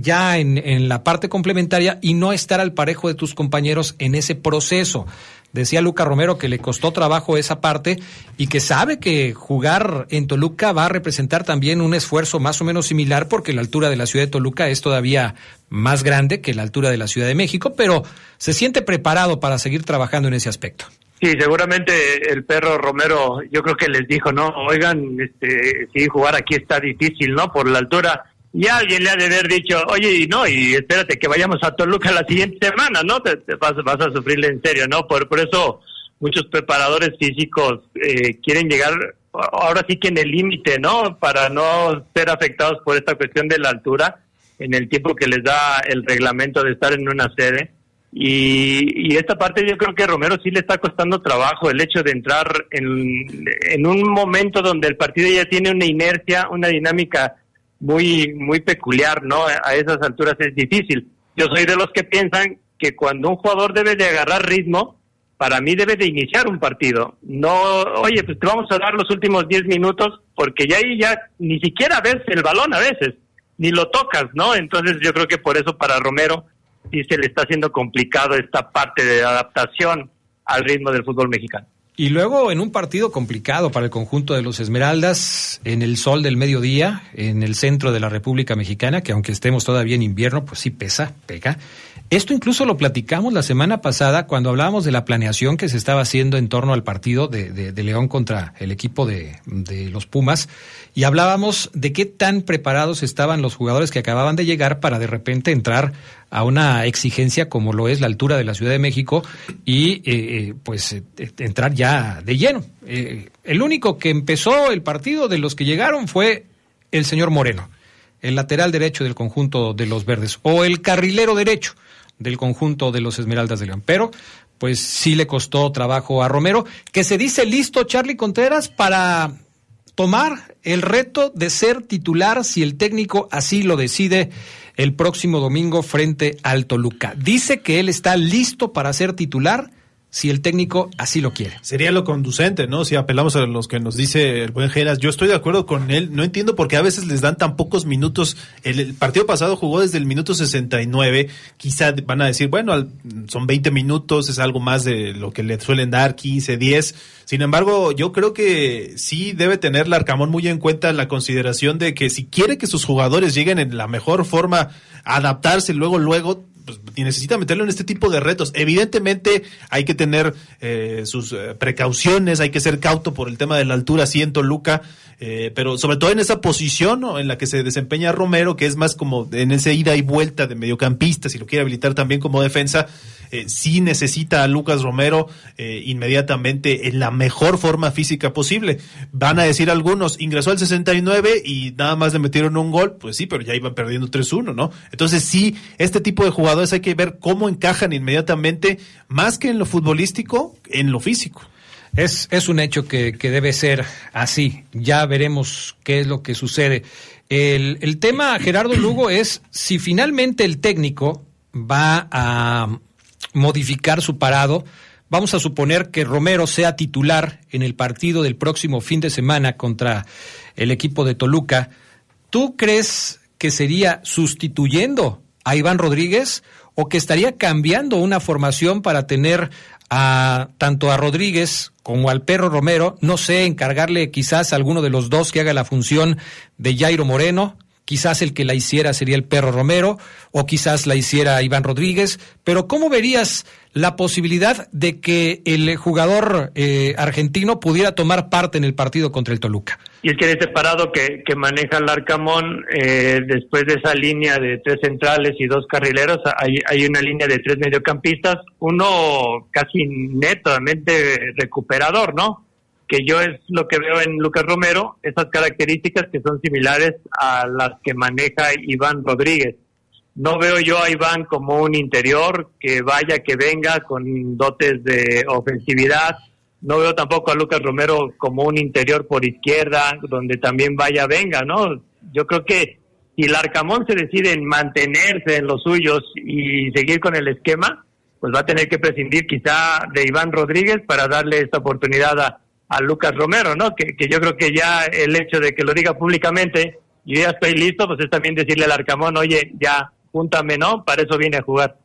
ya en, en, la parte complementaria y no estar al parejo de tus compañeros en ese proceso. Decía Luca Romero que le costó trabajo esa parte y que sabe que jugar en Toluca va a representar también un esfuerzo más o menos similar porque la altura de la ciudad de Toluca es todavía más grande que la altura de la Ciudad de México, pero se siente preparado para seguir trabajando en ese aspecto. Sí, seguramente el perro Romero, yo creo que les dijo, no, oigan, este, sí, jugar aquí está difícil, ¿no? Por la altura. Y alguien le ha de haber dicho, oye, y no, y espérate que vayamos a Toluca la siguiente semana, ¿no? Te, vas, vas, a sufrirle en serio, ¿no? Por, por eso muchos preparadores físicos eh, quieren llegar ahora sí que en el límite, ¿no? Para no ser afectados por esta cuestión de la altura en el tiempo que les da el reglamento de estar en una sede. Y, y, esta parte yo creo que Romero sí le está costando trabajo el hecho de entrar en, en, un momento donde el partido ya tiene una inercia, una dinámica muy muy peculiar, ¿no? A esas alturas es difícil. Yo soy de los que piensan que cuando un jugador debe de agarrar ritmo, para mí debe de iniciar un partido. No, oye, pues te vamos a dar los últimos 10 minutos porque ya ahí ya ni siquiera ves el balón a veces, ni lo tocas, ¿no? Entonces yo creo que por eso para Romero sí se le está haciendo complicado esta parte de adaptación al ritmo del fútbol mexicano. Y luego en un partido complicado para el conjunto de los Esmeraldas, en el sol del mediodía, en el centro de la República Mexicana, que aunque estemos todavía en invierno, pues sí pesa, pega. Esto incluso lo platicamos la semana pasada cuando hablábamos de la planeación que se estaba haciendo en torno al partido de, León contra el equipo de, los Pumas y hablábamos de qué tan preparados estaban los jugadores que acababan de llegar para de repente entrar a una exigencia como lo es la altura de la Ciudad de México y eh, pues eh, entrar ya de lleno. Eh, el único que empezó el partido de los que llegaron fue el señor Moreno, el lateral derecho del conjunto de los verdes, o el carrilero derecho del conjunto de los Esmeraldas de León. Pero pues sí le costó trabajo a Romero, que se dice listo Charlie Contreras para tomar el reto de ser titular si el técnico así lo decide el próximo domingo frente al Toluca. Dice que él está listo para ser titular si el técnico así lo quiere. Sería lo conducente, ¿no? Si apelamos a los que nos dice el buen Geras, yo estoy de acuerdo con él, no entiendo por qué a veces les dan tan pocos minutos. El, partido pasado jugó desde el minuto 69, quizá van a decir, bueno, al, son 20 minutos, es algo más de lo que le suelen dar, 15, 10. Sin embargo, yo creo que sí debe tener Larcamón muy en cuenta la consideración de que si quiere que sus jugadores lleguen en la mejor forma, adaptarse luego, luego, pues, y necesita meterlo en este tipo de retos. Evidentemente hay que tener eh, sus eh, precauciones, hay que ser cauto por el tema de la altura, sí en Toluca, eh, pero sobre todo en esa posición ¿no? en la que se desempeña Romero, que es más como en ese ida y vuelta de mediocampista, si lo quiere habilitar también como defensa, sí necesita a Lucas Romero inmediatamente en la mejor forma física posible. Van a decir algunos, ingresó al 69 y nada más le metieron un gol, pues sí, pero ya iban perdiendo 3-1, ¿no? Entonces sí, este tipo de jugadores hay que ver cómo encajan inmediatamente, más que en lo futbolístico, en lo físico. Es, es un hecho que, que debe ser así. Ya veremos qué es lo que sucede. El, el tema, Gerardo Lugo, es si finalmente el técnico va a modificar su parado. Vamos a suponer que Romero sea titular en el partido del próximo fin de semana contra el equipo de Toluca. ¿Tú crees que sería sustituyendo a Iván Rodríguez o que estaría cambiando una formación para tener a tanto a Rodríguez como al perro Romero, no sé, encargarle quizás a alguno de los dos que haga la función de Jairo Moreno, quizás el que la hiciera sería el perro Romero o quizás la hiciera Iván Rodríguez, pero ¿cómo verías la posibilidad de que el jugador eh, argentino pudiera tomar parte en el partido contra el Toluca? Y es que de separado que, que maneja el Arcamón, eh, después de esa línea de tres centrales y dos carrileros, hay, hay una línea de tres mediocampistas, uno casi netamente recuperador, ¿no? que yo es lo que veo en Lucas Romero, esas características que son similares a las que maneja Iván Rodríguez. No veo yo a Iván como un interior que vaya, que venga con dotes de ofensividad. No veo tampoco a Lucas Romero como un interior por izquierda, donde también vaya, venga, ¿no? Yo creo que si el Arcamón se decide en mantenerse en los suyos y seguir con el esquema, pues va a tener que prescindir quizá de Iván Rodríguez para darle esta oportunidad a, a Lucas Romero, ¿no? Que, que, yo creo que ya el hecho de que lo diga públicamente, yo ya estoy listo, pues es también decirle al Arcamón, oye, ya, júntame, ¿no? Para eso viene a jugar.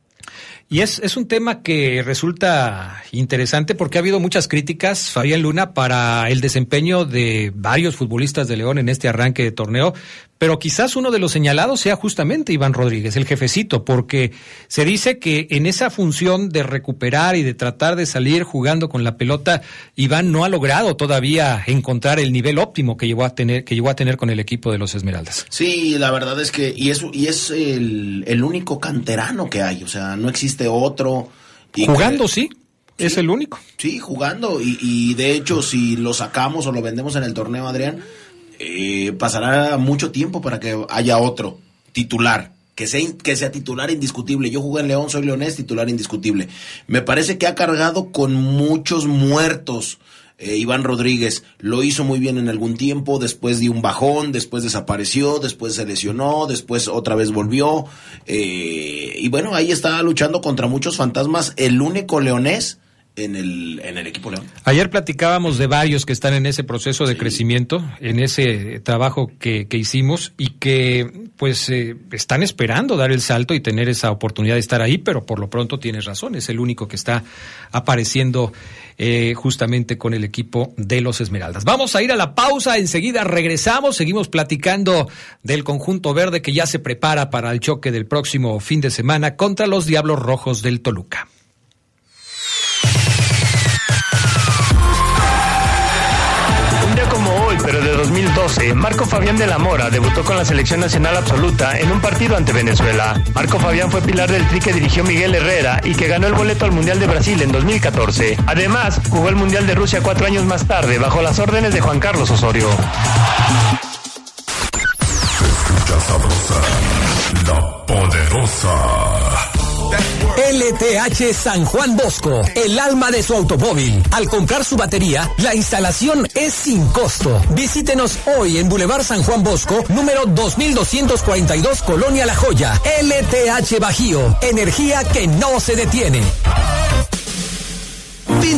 Y es, es un tema que resulta interesante porque ha habido muchas críticas, Fabián Luna, para el desempeño de varios futbolistas de León en este arranque de torneo, pero quizás uno de los señalados sea justamente Iván Rodríguez, el jefecito, porque se dice que en esa función de recuperar y de tratar de salir jugando con la pelota, Iván no ha logrado todavía encontrar el nivel óptimo que llegó a tener, que llegó a tener con el equipo de los Esmeraldas. Sí, la verdad es que, y es, y es el, el único canterano que hay, o sea, no existe otro. Y Jugando, sí. Es el único. Sí, jugando. Y, y, de hecho, si lo sacamos o lo vendemos en el torneo, Adrián, eh, pasará mucho tiempo para que haya otro titular. Que sea, que sea titular indiscutible. Yo jugué en León, soy leonés, titular indiscutible. Me parece que ha cargado con muchos muertos. Eh, Iván Rodríguez lo hizo muy bien en algún tiempo, después dio un bajón, después desapareció, después se lesionó, después otra vez volvió. Eh, y bueno, ahí está luchando contra muchos fantasmas. El único leonés en el, en el equipo León. Ayer platicábamos de varios que están en ese proceso de sí. crecimiento, en ese trabajo que, que hicimos y que pues eh, están esperando dar el salto y tener esa oportunidad de estar ahí, pero por lo pronto tienes razón, es el único que está apareciendo eh, justamente con el equipo de los Esmeraldas. Vamos a ir a la pausa, enseguida regresamos, seguimos platicando del conjunto verde que ya se prepara para el choque del próximo fin de semana contra los Diablos Rojos del Toluca. Pero de 2012, Marco Fabián de la Mora debutó con la selección nacional absoluta en un partido ante Venezuela. Marco Fabián fue pilar del tri que dirigió Miguel Herrera y que ganó el boleto al Mundial de Brasil en 2014. Además, jugó el Mundial de Rusia cuatro años más tarde bajo las órdenes de Juan Carlos Osorio. Se escucha sabrosa, la poderosa. LTH San Juan Bosco, el alma de su automóvil. Al comprar su batería, la instalación es sin costo. Visítenos hoy en Boulevard San Juan Bosco, número 2242, Colonia La Joya. LTH Bajío, energía que no se detiene.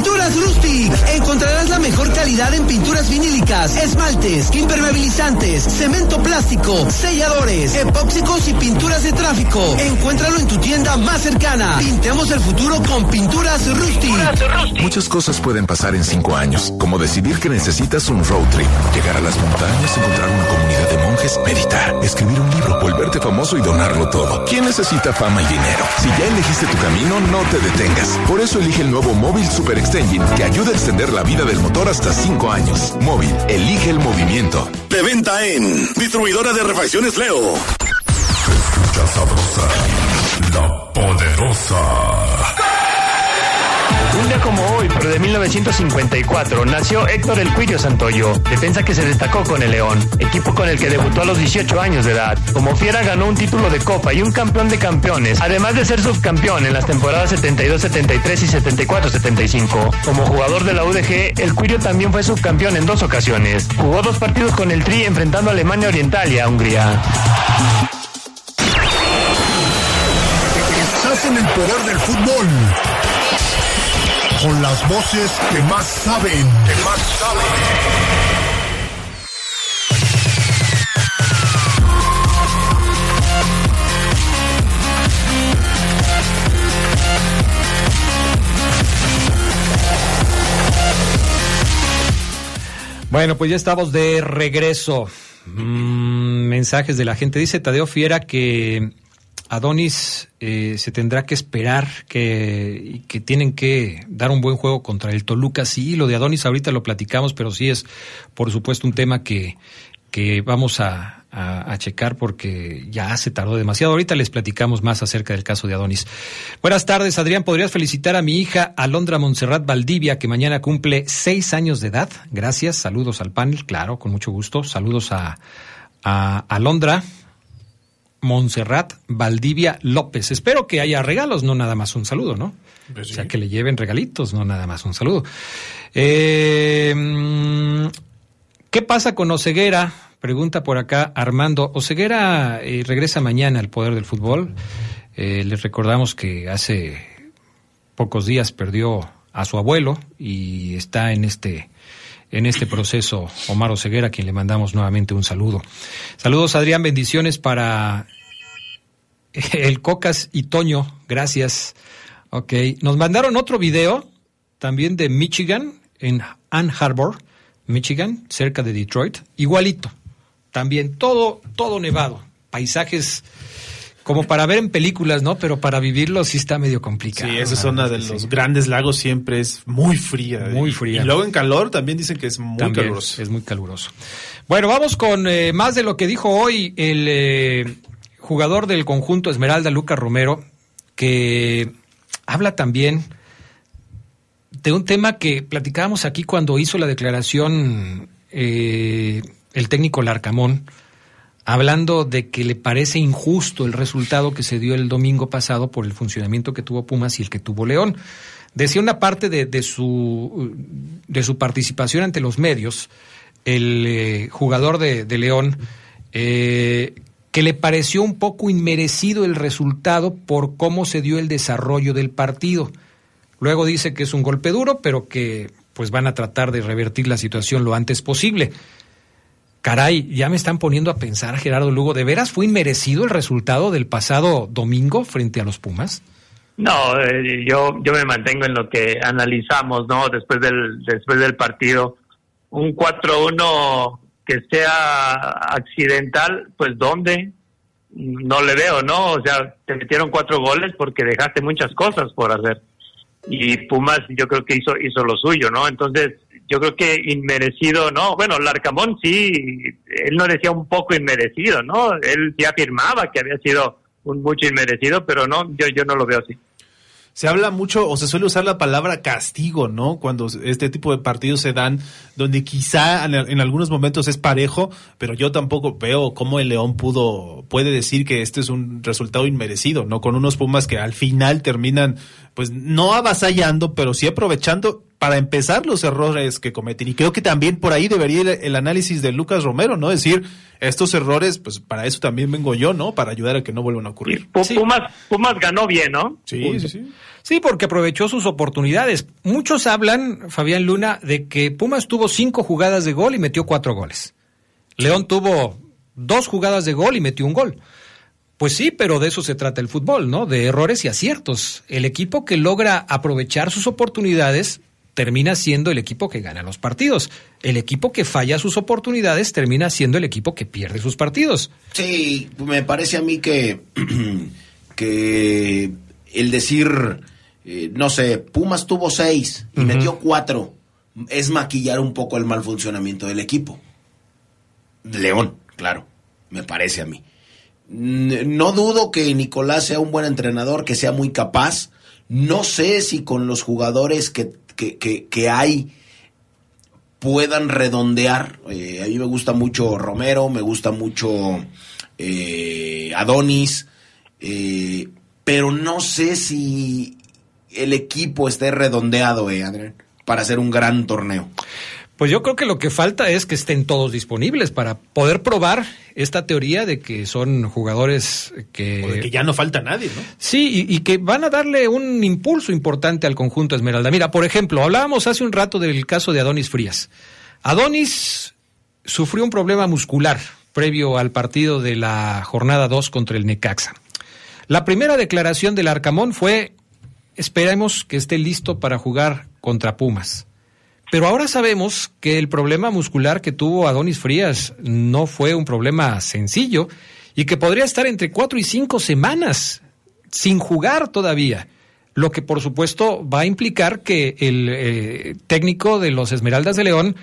Pinturas Rustic. Encontrarás la mejor calidad en pinturas vinílicas, esmaltes, impermeabilizantes, cemento plástico, selladores, epóxicos y pinturas de tráfico. Encuéntralo en tu tienda más cercana. Pintemos el futuro con Pinturas Rustic. Muchas cosas pueden pasar en cinco años, como decidir que necesitas un road trip, llegar a las montañas, encontrar una comunidad de monjes, meditar, escribir un libro, volverte famoso y donarlo todo. ¿Quién necesita fama y dinero? Si ya elegiste tu camino, no te detengas. Por eso elige el nuevo móvil Super Extension que ayuda a extender la vida del motor hasta 5 años. Móvil, elige el movimiento. De venta en Distribuidora de Refacciones Leo. Se escucha sabrosa, la poderosa. Pero de 1954, nació Héctor El Cuillo Santoyo, defensa que se destacó con el León, equipo con el que debutó a los 18 años de edad. Como fiera ganó un título de Copa y un campeón de campeones, además de ser subcampeón en las temporadas 72-73 y 74-75. Como jugador de la UDG, El Cuillo también fue subcampeón en dos ocasiones. Jugó dos partidos con el Tri enfrentando a Alemania Oriental y a Hungría. Estás en el poder del fútbol con las voces que más saben. Que más saben. Bueno, pues ya estamos de regreso. Mm, mensajes de la gente. Dice Tadeo Fiera que Adonis eh, se tendrá que esperar que, que tienen que dar un buen juego contra el Toluca. Sí, lo de Adonis ahorita lo platicamos, pero sí es, por supuesto, un tema que, que vamos a, a, a, checar porque ya se tardó demasiado. Ahorita les platicamos más acerca del caso de Adonis. Buenas tardes, Adrián. ¿Podrías felicitar a mi hija Alondra Montserrat Valdivia, que mañana cumple seis años de edad? Gracias. Saludos al panel, claro, con mucho gusto. Saludos a, a Alondra. Montserrat Valdivia López. Espero que haya regalos, no nada más un saludo, ¿no? Pues sí. O sea, que le lleven regalitos, no nada más un saludo. Eh, ¿Qué pasa con Oceguera? Pregunta por acá Armando. Oceguera eh, regresa mañana al poder del fútbol. Eh, les recordamos que hace pocos días perdió a su abuelo y está en este en este proceso Omar Oseguera, a quien le mandamos nuevamente un saludo. Saludos, Adrián, bendiciones para el Cocas y Toño, gracias. Ok, nos mandaron otro video también de Michigan, en Ann Harbor, Michigan, cerca de Detroit, igualito. También todo, todo nevado, paisajes como para ver en películas, ¿no? Pero para vivirlo sí está medio complicado. Sí, esa zona de los grandes lagos siempre es muy fría. Muy Y- fría. Y luego en calor también dicen que es muy También caluroso. Es muy caluroso. Bueno, vamos con eh, más de lo que dijo hoy el eh, jugador del conjunto Esmeralda, Lucas Romero, que habla también de un tema que platicábamos aquí cuando hizo la declaración eh, el técnico Larcamón, hablando de que le parece injusto el resultado que se dio el domingo pasado por el funcionamiento que tuvo Pumas y el que tuvo León. Decía una parte de, su, de su participación ante los medios, el eh, jugador de, de León, eh, que le pareció un poco inmerecido el resultado por cómo se dio el desarrollo del partido. Luego dice que es un golpe duro, pero que pues van a tratar de revertir la situación lo antes posible. Caray, ya me están poniendo a pensar, Gerardo Lugo, ¿de veras fue inmerecido el resultado del pasado domingo frente a los Pumas? No, eh, yo yo me mantengo en lo que analizamos, ¿no? Después del después del partido, un 4-1 que sea accidental, pues ¿dónde? No le veo, ¿no? O sea, te metieron cuatro goles porque dejaste muchas cosas por hacer. Y Pumas yo creo que hizo hizo lo suyo, ¿no? Entonces, yo creo que inmerecido, ¿no? Bueno, Larcamón sí, él no decía un poco inmerecido, ¿no? Él sí afirmaba que había sido un mucho inmerecido, pero no, yo yo no lo veo así. Se habla mucho o se suele usar la palabra castigo, ¿no? Cuando este tipo de partidos se dan, donde quizá en, en algunos momentos es parejo, pero yo tampoco veo cómo el León pudo, puede decir que este es un resultado inmerecido, ¿no? Con unos Pumas que al final terminan, pues no avasallando, pero sí aprovechando para empezar los errores que cometen. Y creo que también por ahí debería ir el análisis de Lucas Romero, ¿no? Decir, estos errores, pues para eso también vengo yo, ¿no? Para ayudar a que no vuelvan a ocurrir. Pu- Pumas, Pumas ganó bien, ¿no? Sí, sí, sí. Sí, porque aprovechó sus oportunidades. Muchos hablan, Fabián Luna, de que Pumas tuvo cinco jugadas de gol y metió cuatro goles. León tuvo dos jugadas de gol y metió un gol. Pues sí, pero de eso se trata el fútbol, ¿no? De errores y aciertos. El equipo que logra aprovechar sus oportunidades termina siendo el equipo que gana los partidos. El equipo que falla sus oportunidades termina siendo el equipo que pierde sus partidos. Sí, me parece a mí que, que el decir, eh, no sé, Pumas tuvo seis y metió cuatro, es maquillar un poco el mal funcionamiento del equipo. León, claro, me parece a mí. No dudo que Nicolás sea un buen entrenador, que sea muy capaz. No sé si con los jugadores que, que, que- que hay puedan redondear. Eh, a mí me gusta mucho Romero, me gusta mucho eh, Adonis, eh, pero no sé si el equipo esté redondeado, eh, para hacer un gran torneo. Pues yo creo que lo que falta es que estén todos disponibles para poder probar esta teoría de que son jugadores que... O de que ya no falta nadie, ¿no? Sí, y, y que van a darle un impulso importante al conjunto Esmeralda. Mira, por ejemplo, hablábamos hace un rato del caso de Adonis Frías. Adonis sufrió un problema muscular previo al partido de la jornada 2 contra el Necaxa. La primera declaración del Arcamón fue, esperemos que esté listo para jugar contra Pumas. Pero ahora sabemos que el problema muscular que tuvo Adonis Frías no fue un problema sencillo y que podría estar entre cuatro y cinco semanas sin jugar todavía. Lo que por supuesto va a implicar que el eh, técnico de los Esmeraldas de León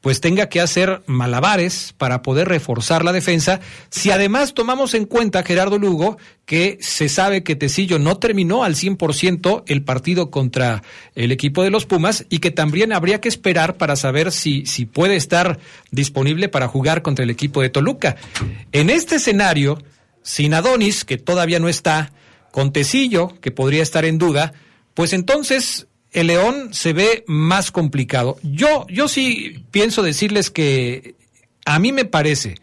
pues tenga que hacer malabares para poder reforzar la defensa. Si además tomamos en cuenta, Gerardo Lugo, que se sabe que Tecillo no terminó al 100% el partido contra el equipo de los Pumas y que también habría que esperar para saber si, si puede estar disponible para jugar contra el equipo de Toluca. En este escenario, sin Adonis, que todavía no está, con Tecillo, que podría estar en duda, pues entonces el León se ve más complicado. Yo, yo sí pienso decirles que a mí me parece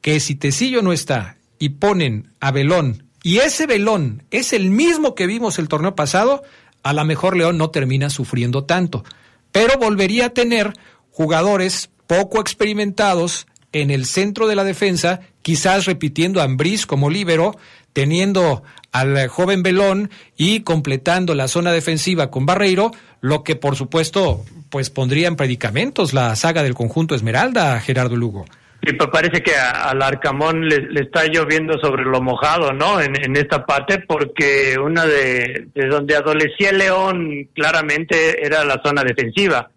que si Tecillo no está y ponen a Belón, y ese Belón es el mismo que vimos el torneo pasado, a lo mejor León no termina sufriendo tanto. Pero volvería a tener jugadores poco experimentados en el centro de la defensa, quizás repitiendo a Ambriz como líbero, teniendo al eh, joven Belón y completando la zona defensiva con Barreiro, lo que por supuesto pues pondría en predicamentos la saga del conjunto Esmeralda, Gerardo Lugo. Y pues parece que al Arcamón le, está lloviendo sobre lo mojado, ¿no? En, esta parte, porque una de, de donde adolecía León claramente era la zona defensiva.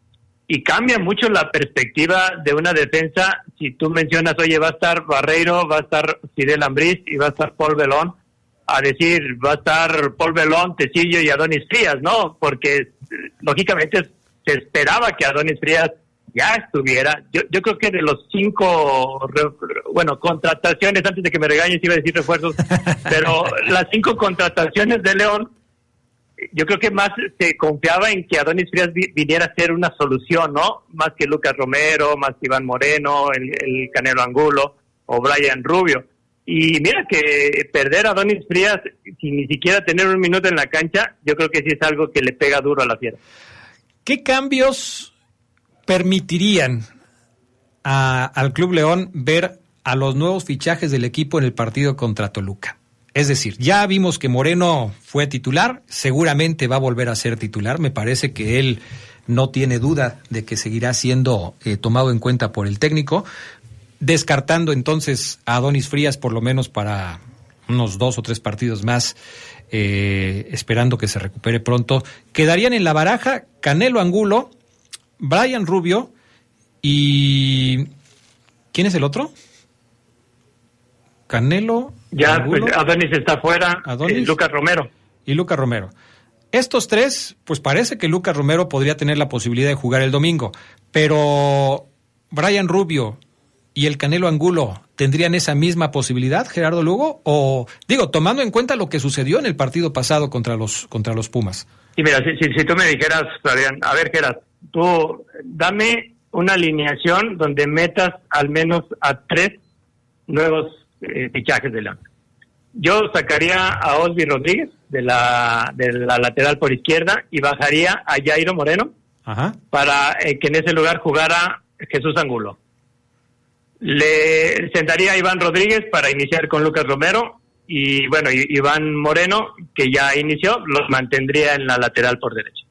Y cambia mucho la perspectiva de una defensa si tú mencionas, oye, va a estar Barreiro, va a estar Fidel Ambriz y va a estar Paul Belón, a decir, va a estar Paul Belón, Tecillo y Adonis Frías, ¿no? Porque eh, lógicamente se esperaba que Adonis Frías ya estuviera. Yo, yo creo que de los cinco, bueno, contrataciones, antes de que me regañes iba a decir refuerzos, pero las cinco contrataciones de León, yo creo que más se confiaba en que Adonis Frías vi- viniera a ser una solución, ¿no? Más que Lucas Romero, más que Iván Moreno, el, el Canelo Angulo o Brian Rubio. Y mira que perder a Adonis Frías sin ni siquiera tener un minuto en la cancha, yo creo que sí es algo que le pega duro a la fiera. ¿Qué cambios permitirían a- al Club León ver a los nuevos fichajes del equipo en el partido contra Toluca? Es decir, ya vimos que Moreno fue titular, seguramente va a volver a ser titular, me parece que él no tiene duda de que seguirá siendo eh, tomado en cuenta por el técnico, descartando entonces a Adonis Frías por lo menos para unos dos o tres partidos más, eh, esperando que se recupere pronto. Quedarían en la baraja Canelo Angulo, Brian Rubio y... ¿Quién es el otro? Canelo. Ya, Angulo pues Adonis está fuera, Adonis. eh, Lucas Romero. y Lucas Romero. Estos tres, pues parece que Lucas Romero podría tener la posibilidad de jugar el domingo, pero Brian Rubio y el Canelo Angulo tendrían esa misma posibilidad, Gerardo Lugo, o digo, tomando en cuenta lo que sucedió en el partido pasado contra los contra los Pumas. Y mira, si, si, si tú me dijeras, Fabián, a ver, Gerard, tú dame una alineación donde metas al menos a tres nuevos eh, fichajes de León. Yo sacaría a Osby Rodríguez de la, de la lateral por izquierda y bajaría a Jairo Moreno Ajá. para eh, que en ese lugar jugara Jesús Angulo. Le sentaría a Iván Rodríguez para iniciar con Lucas Romero y bueno, Iván Moreno, que ya inició, los mantendría en la lateral por derecha.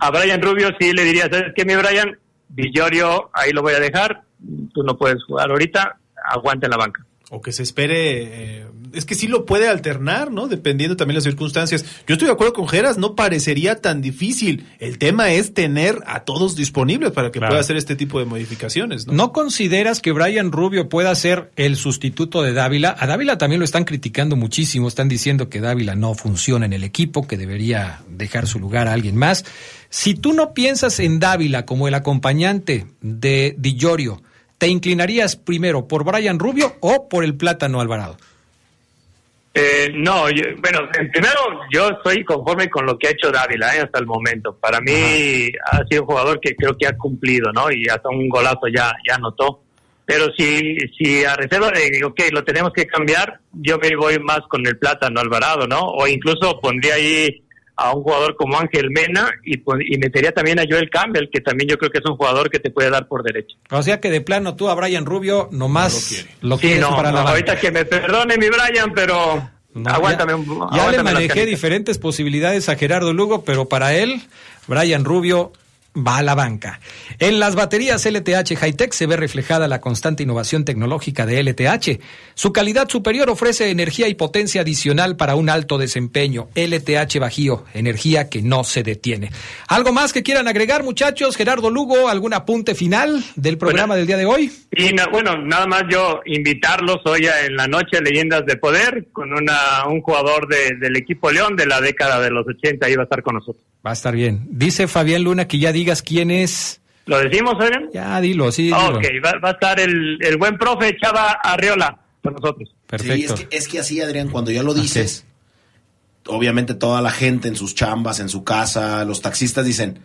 A Brian Rubio sí le diría, ¿sabes qué, mi Brian? Villorio, ahí lo voy a dejar, tú no puedes jugar ahorita, aguanta en la banca. O que se espere. eh, es que sí lo puede alternar, ¿no? Dependiendo también de las circunstancias. Yo estoy de acuerdo con Geras, no parecería tan difícil. El tema es tener a todos disponibles para que Claro. pueda hacer este tipo de modificaciones, ¿no? ¿No consideras que Brian Rubio pueda ser el sustituto de Dávila? A Dávila también lo están criticando muchísimo, están diciendo que Dávila no funciona en el equipo, que debería dejar su lugar a alguien más. Si tú no piensas en Dávila como el acompañante de Di Llorio, ¿te inclinarías primero por Brian Rubio o por el Plátano Alvarado? Eh, no, yo- bueno, en primero yo estoy conforme con lo que ha hecho Dávila eh, hasta el momento. Para mí ha sido un jugador que creo que ha cumplido, ¿no? Y hasta un golazo ya, ya anotó. Pero si, si a reserva de, ok, lo tenemos que cambiar, yo me voy más con el plátano Alvarado, ¿no? O incluso pondría ahí a un jugador como Ángel Mena y, y metería también a Joel Campbell, que también yo creo que es un jugador que te puede dar por derecho. O sea que de plano tú a Brian Rubio nomás lo, Sí, quieres no, para la no, banca. ahorita que me perdone mi Brian, pero No, aguántame ya, un ya le aguántame manejé diferentes posibilidades a Gerardo Lugo, pero para él, Brian Rubio va a la banca. En las baterías LTH Hightech se ve reflejada la constante innovación tecnológica de LTH. Su calidad superior ofrece energía y potencia adicional para un alto desempeño. LTH Bajío, energía que no se detiene. ¿Algo más que quieran agregar, muchachos? Gerardo Lugo, ¿algún apunte final del programa del día de hoy? Y bueno, nada más yo invitarlos hoy a- en la noche a Leyendas de Poder con una, un jugador de- del equipo León de la década de los 80 ahí va a estar con nosotros. Va a estar bien. Dice Fabián Luna que ya digas quién es. ¿Lo decimos, Adrián? Ya, dilo, sí. dilo. Ok, va, va a estar el, el buen profe Chava Arriola con nosotros. Sí, es, que, es que así, Adrián, cuando ya lo dices, obviamente toda la gente en sus chambas, en su casa, los taxistas dicen,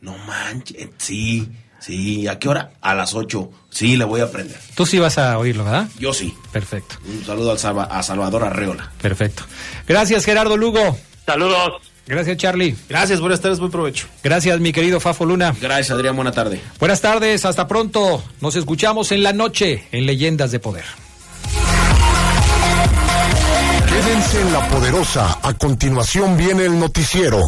no manches, sí, sí, ¿a qué hora? A las 8, sí, le voy a aprender. Tú sí vas a oírlo, ¿verdad? Yo sí. Perfecto. Un saludo al Salva- a Salvador Arreola. Perfecto. Gracias, Gerardo Lugo. Saludos. Gracias, Charlie. Gracias, buenas tardes, buen provecho. Gracias, mi querido Fafo Luna. Gracias, Adrián, buena tarde. Buenas tardes, hasta pronto. Nos escuchamos en la noche en Leyendas de Poder. Quédense en la poderosa. A continuación viene el noticiero.